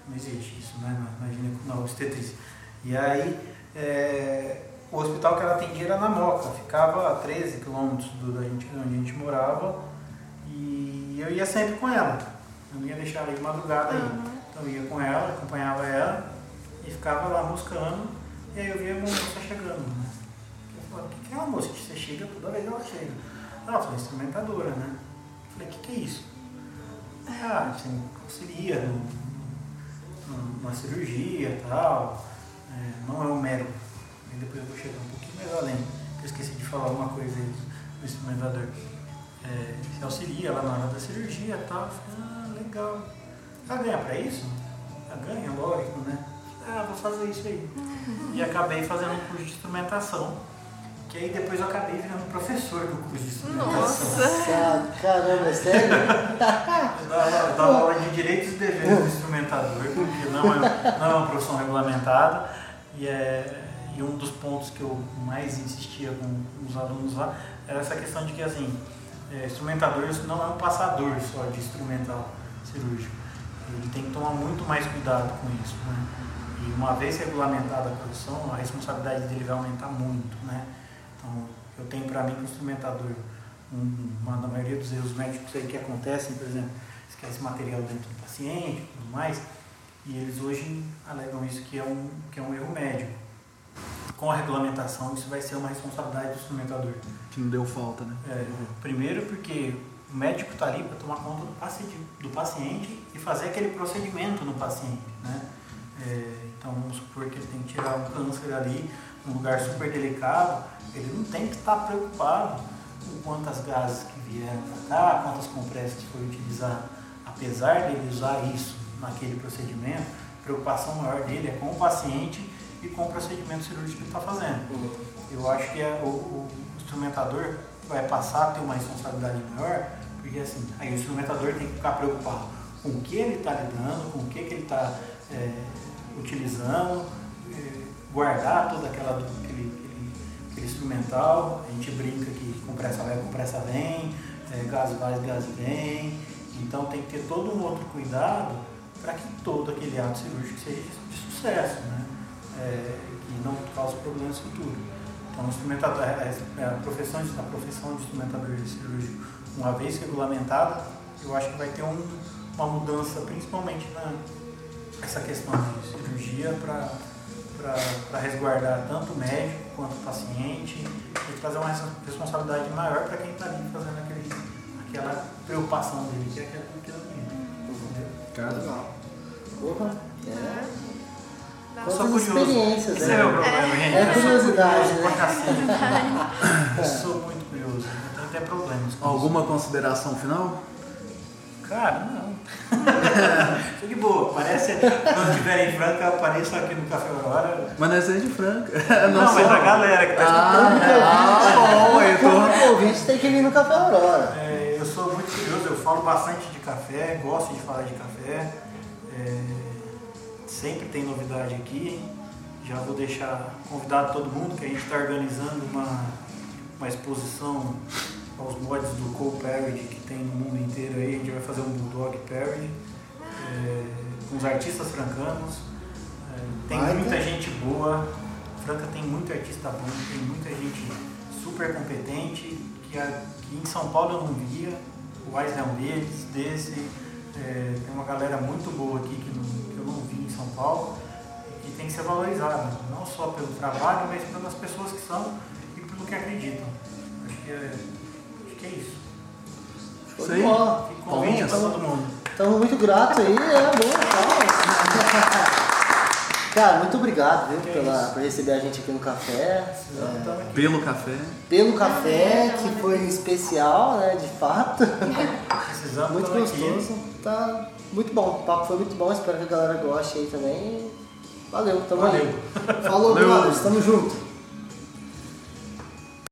Não existe isso, né? Na, na, obstetrícia. E aí, é, o hospital que ela atendia era na Moca, ficava a 13 quilômetros da gente, onde a gente morava. E eu ia sempre com ela. Eu não ia deixar ela de madrugada aí. Então eu ia com ela, acompanhava ela e ficava lá buscando. E aí eu via a moça chegando. Né? Falava, o que, que é uma que você chega toda vez ela chega? Ela falou, instrumentadora, né? Falei, o que, que é isso? Ah, você auxilia numa cirurgia e tal. É, não é um mero. E depois eu vou chegar um pouquinho mais além. Eu esqueci de falar uma coisa aí do instrumentador. É, auxilia lá na hora da cirurgia e tal. Eu falei, ah, legal. Ela ganha pra isso? Ela ganha, lógico, né? Ah, vou fazer isso aí. E acabei fazendo um curso de instrumentação. Que aí depois eu acabei virando professor do curso de instrumentação. Nossa. Sa- Caramba, é sério? Eu dava, eu dava aula de direitos e deveres do instrumentador, porque não é, não é uma profissão regulamentada. E, é, e um dos pontos que eu mais insistia com os alunos lá era essa questão de que assim, é, instrumentador isso não é um passador só de instrumental cirúrgico. ele tem que tomar muito mais cuidado com isso. Né? E uma vez regulamentada a profissão, a responsabilidade dele vai aumentar muito. Né? Então, eu tenho para mim que o instrumentador, uma da maioria dos erros médicos aí que acontecem, por exemplo, esquece material dentro do paciente e tudo mais, e eles hoje alegam isso que é um, que é um erro médico. Com a regulamentação, isso vai ser uma responsabilidade do instrumentador. Que não deu falta, né? É, primeiro porque o médico está ali para tomar conta do paciente, do paciente e fazer aquele procedimento no paciente, né? É, então vamos supor que ele tem que tirar um câncer ali, um lugar super delicado, ele não tem que estar preocupado com quantas gases que vieram para cá, quantas compressas que foi utilizado. Apesar dele usar isso naquele procedimento, a preocupação maior dele é com o paciente e com o procedimento cirúrgico que ele está fazendo. Eu acho que é o, o instrumentador vai passar a ter uma responsabilidade maior, porque assim, aí o instrumentador tem que ficar preocupado com o que ele está lidando, com o que, que ele está é, utilizando, é, guardar toda aquela aquele, aquele, instrumental, a gente brinca que compressa vai, compressa vem, é, gás vai, gás vem, então tem que ter todo um outro cuidado para que todo aquele ato cirúrgico seja de sucesso, né? É, que não cause problemas futuros. Então, instrumentador, a, profissão, a profissão de instrumentador cirúrgico, uma vez regulamentada, eu acho que vai ter um, uma mudança, principalmente na essa questão de cirurgia para resguardar tanto o médico quanto o paciente e trazer uma responsabilidade maior para quem está ali fazendo aquele, aquela preocupação dele, que é aquela que Cara, legal. Porra, é. Sou curioso. experiências, Esse né? é o meu problema, gente. É Eu sou curiosidade, curioso né? pra cacete. Eu sou muito curioso. Eu tenho até problemas Alguma consideração final? Cara, não. Tô de boa. Parece quando estiver em Franca, apareço aqui no Café Aurora. Mas nós é de Franca. Não, Nós mas a galera que tá Ah, ah, bom, eu tô... O ouvinte tem que vir no Café Aurora. É, eu sou muito curioso, eu falo bastante de café, gosto de falar de café. É, sempre tem novidade aqui. Já vou deixar convidado todo mundo que a gente está organizando uma, uma exposição aos mods do Cold Parody que tem no mundo inteiro aí. A gente vai fazer um Bulldog Parody é, com os artistas francanos. É, tem Vai, muita né? gente boa. Franca tem muito artista bom, tem muita gente super competente que aqui em São Paulo eu não via. O Wise é um deles, desse. É, tem uma galera muito boa aqui que, não- que eu não vi em São Paulo e tem que ser valorizada, não só pelo trabalho, mas pelas pessoas que são e pelo que acreditam. Acho que é, que é isso. Show Isso aí. bola. Para todo mundo. Estamos muito gratos aí, é bom, palmas. Cara, muito obrigado viu, Que pela, isso. por receber a gente aqui no café. Aqui. Pelo café. Pelo café, que foi especial, né? De fato. Precisando, Muito aqui. gostoso. Tá muito bom. O papo foi muito bom. Espero que a galera goste aí também. Valeu, tamo Valeu. aí. Falou, Valeu. brothers. Tamo junto.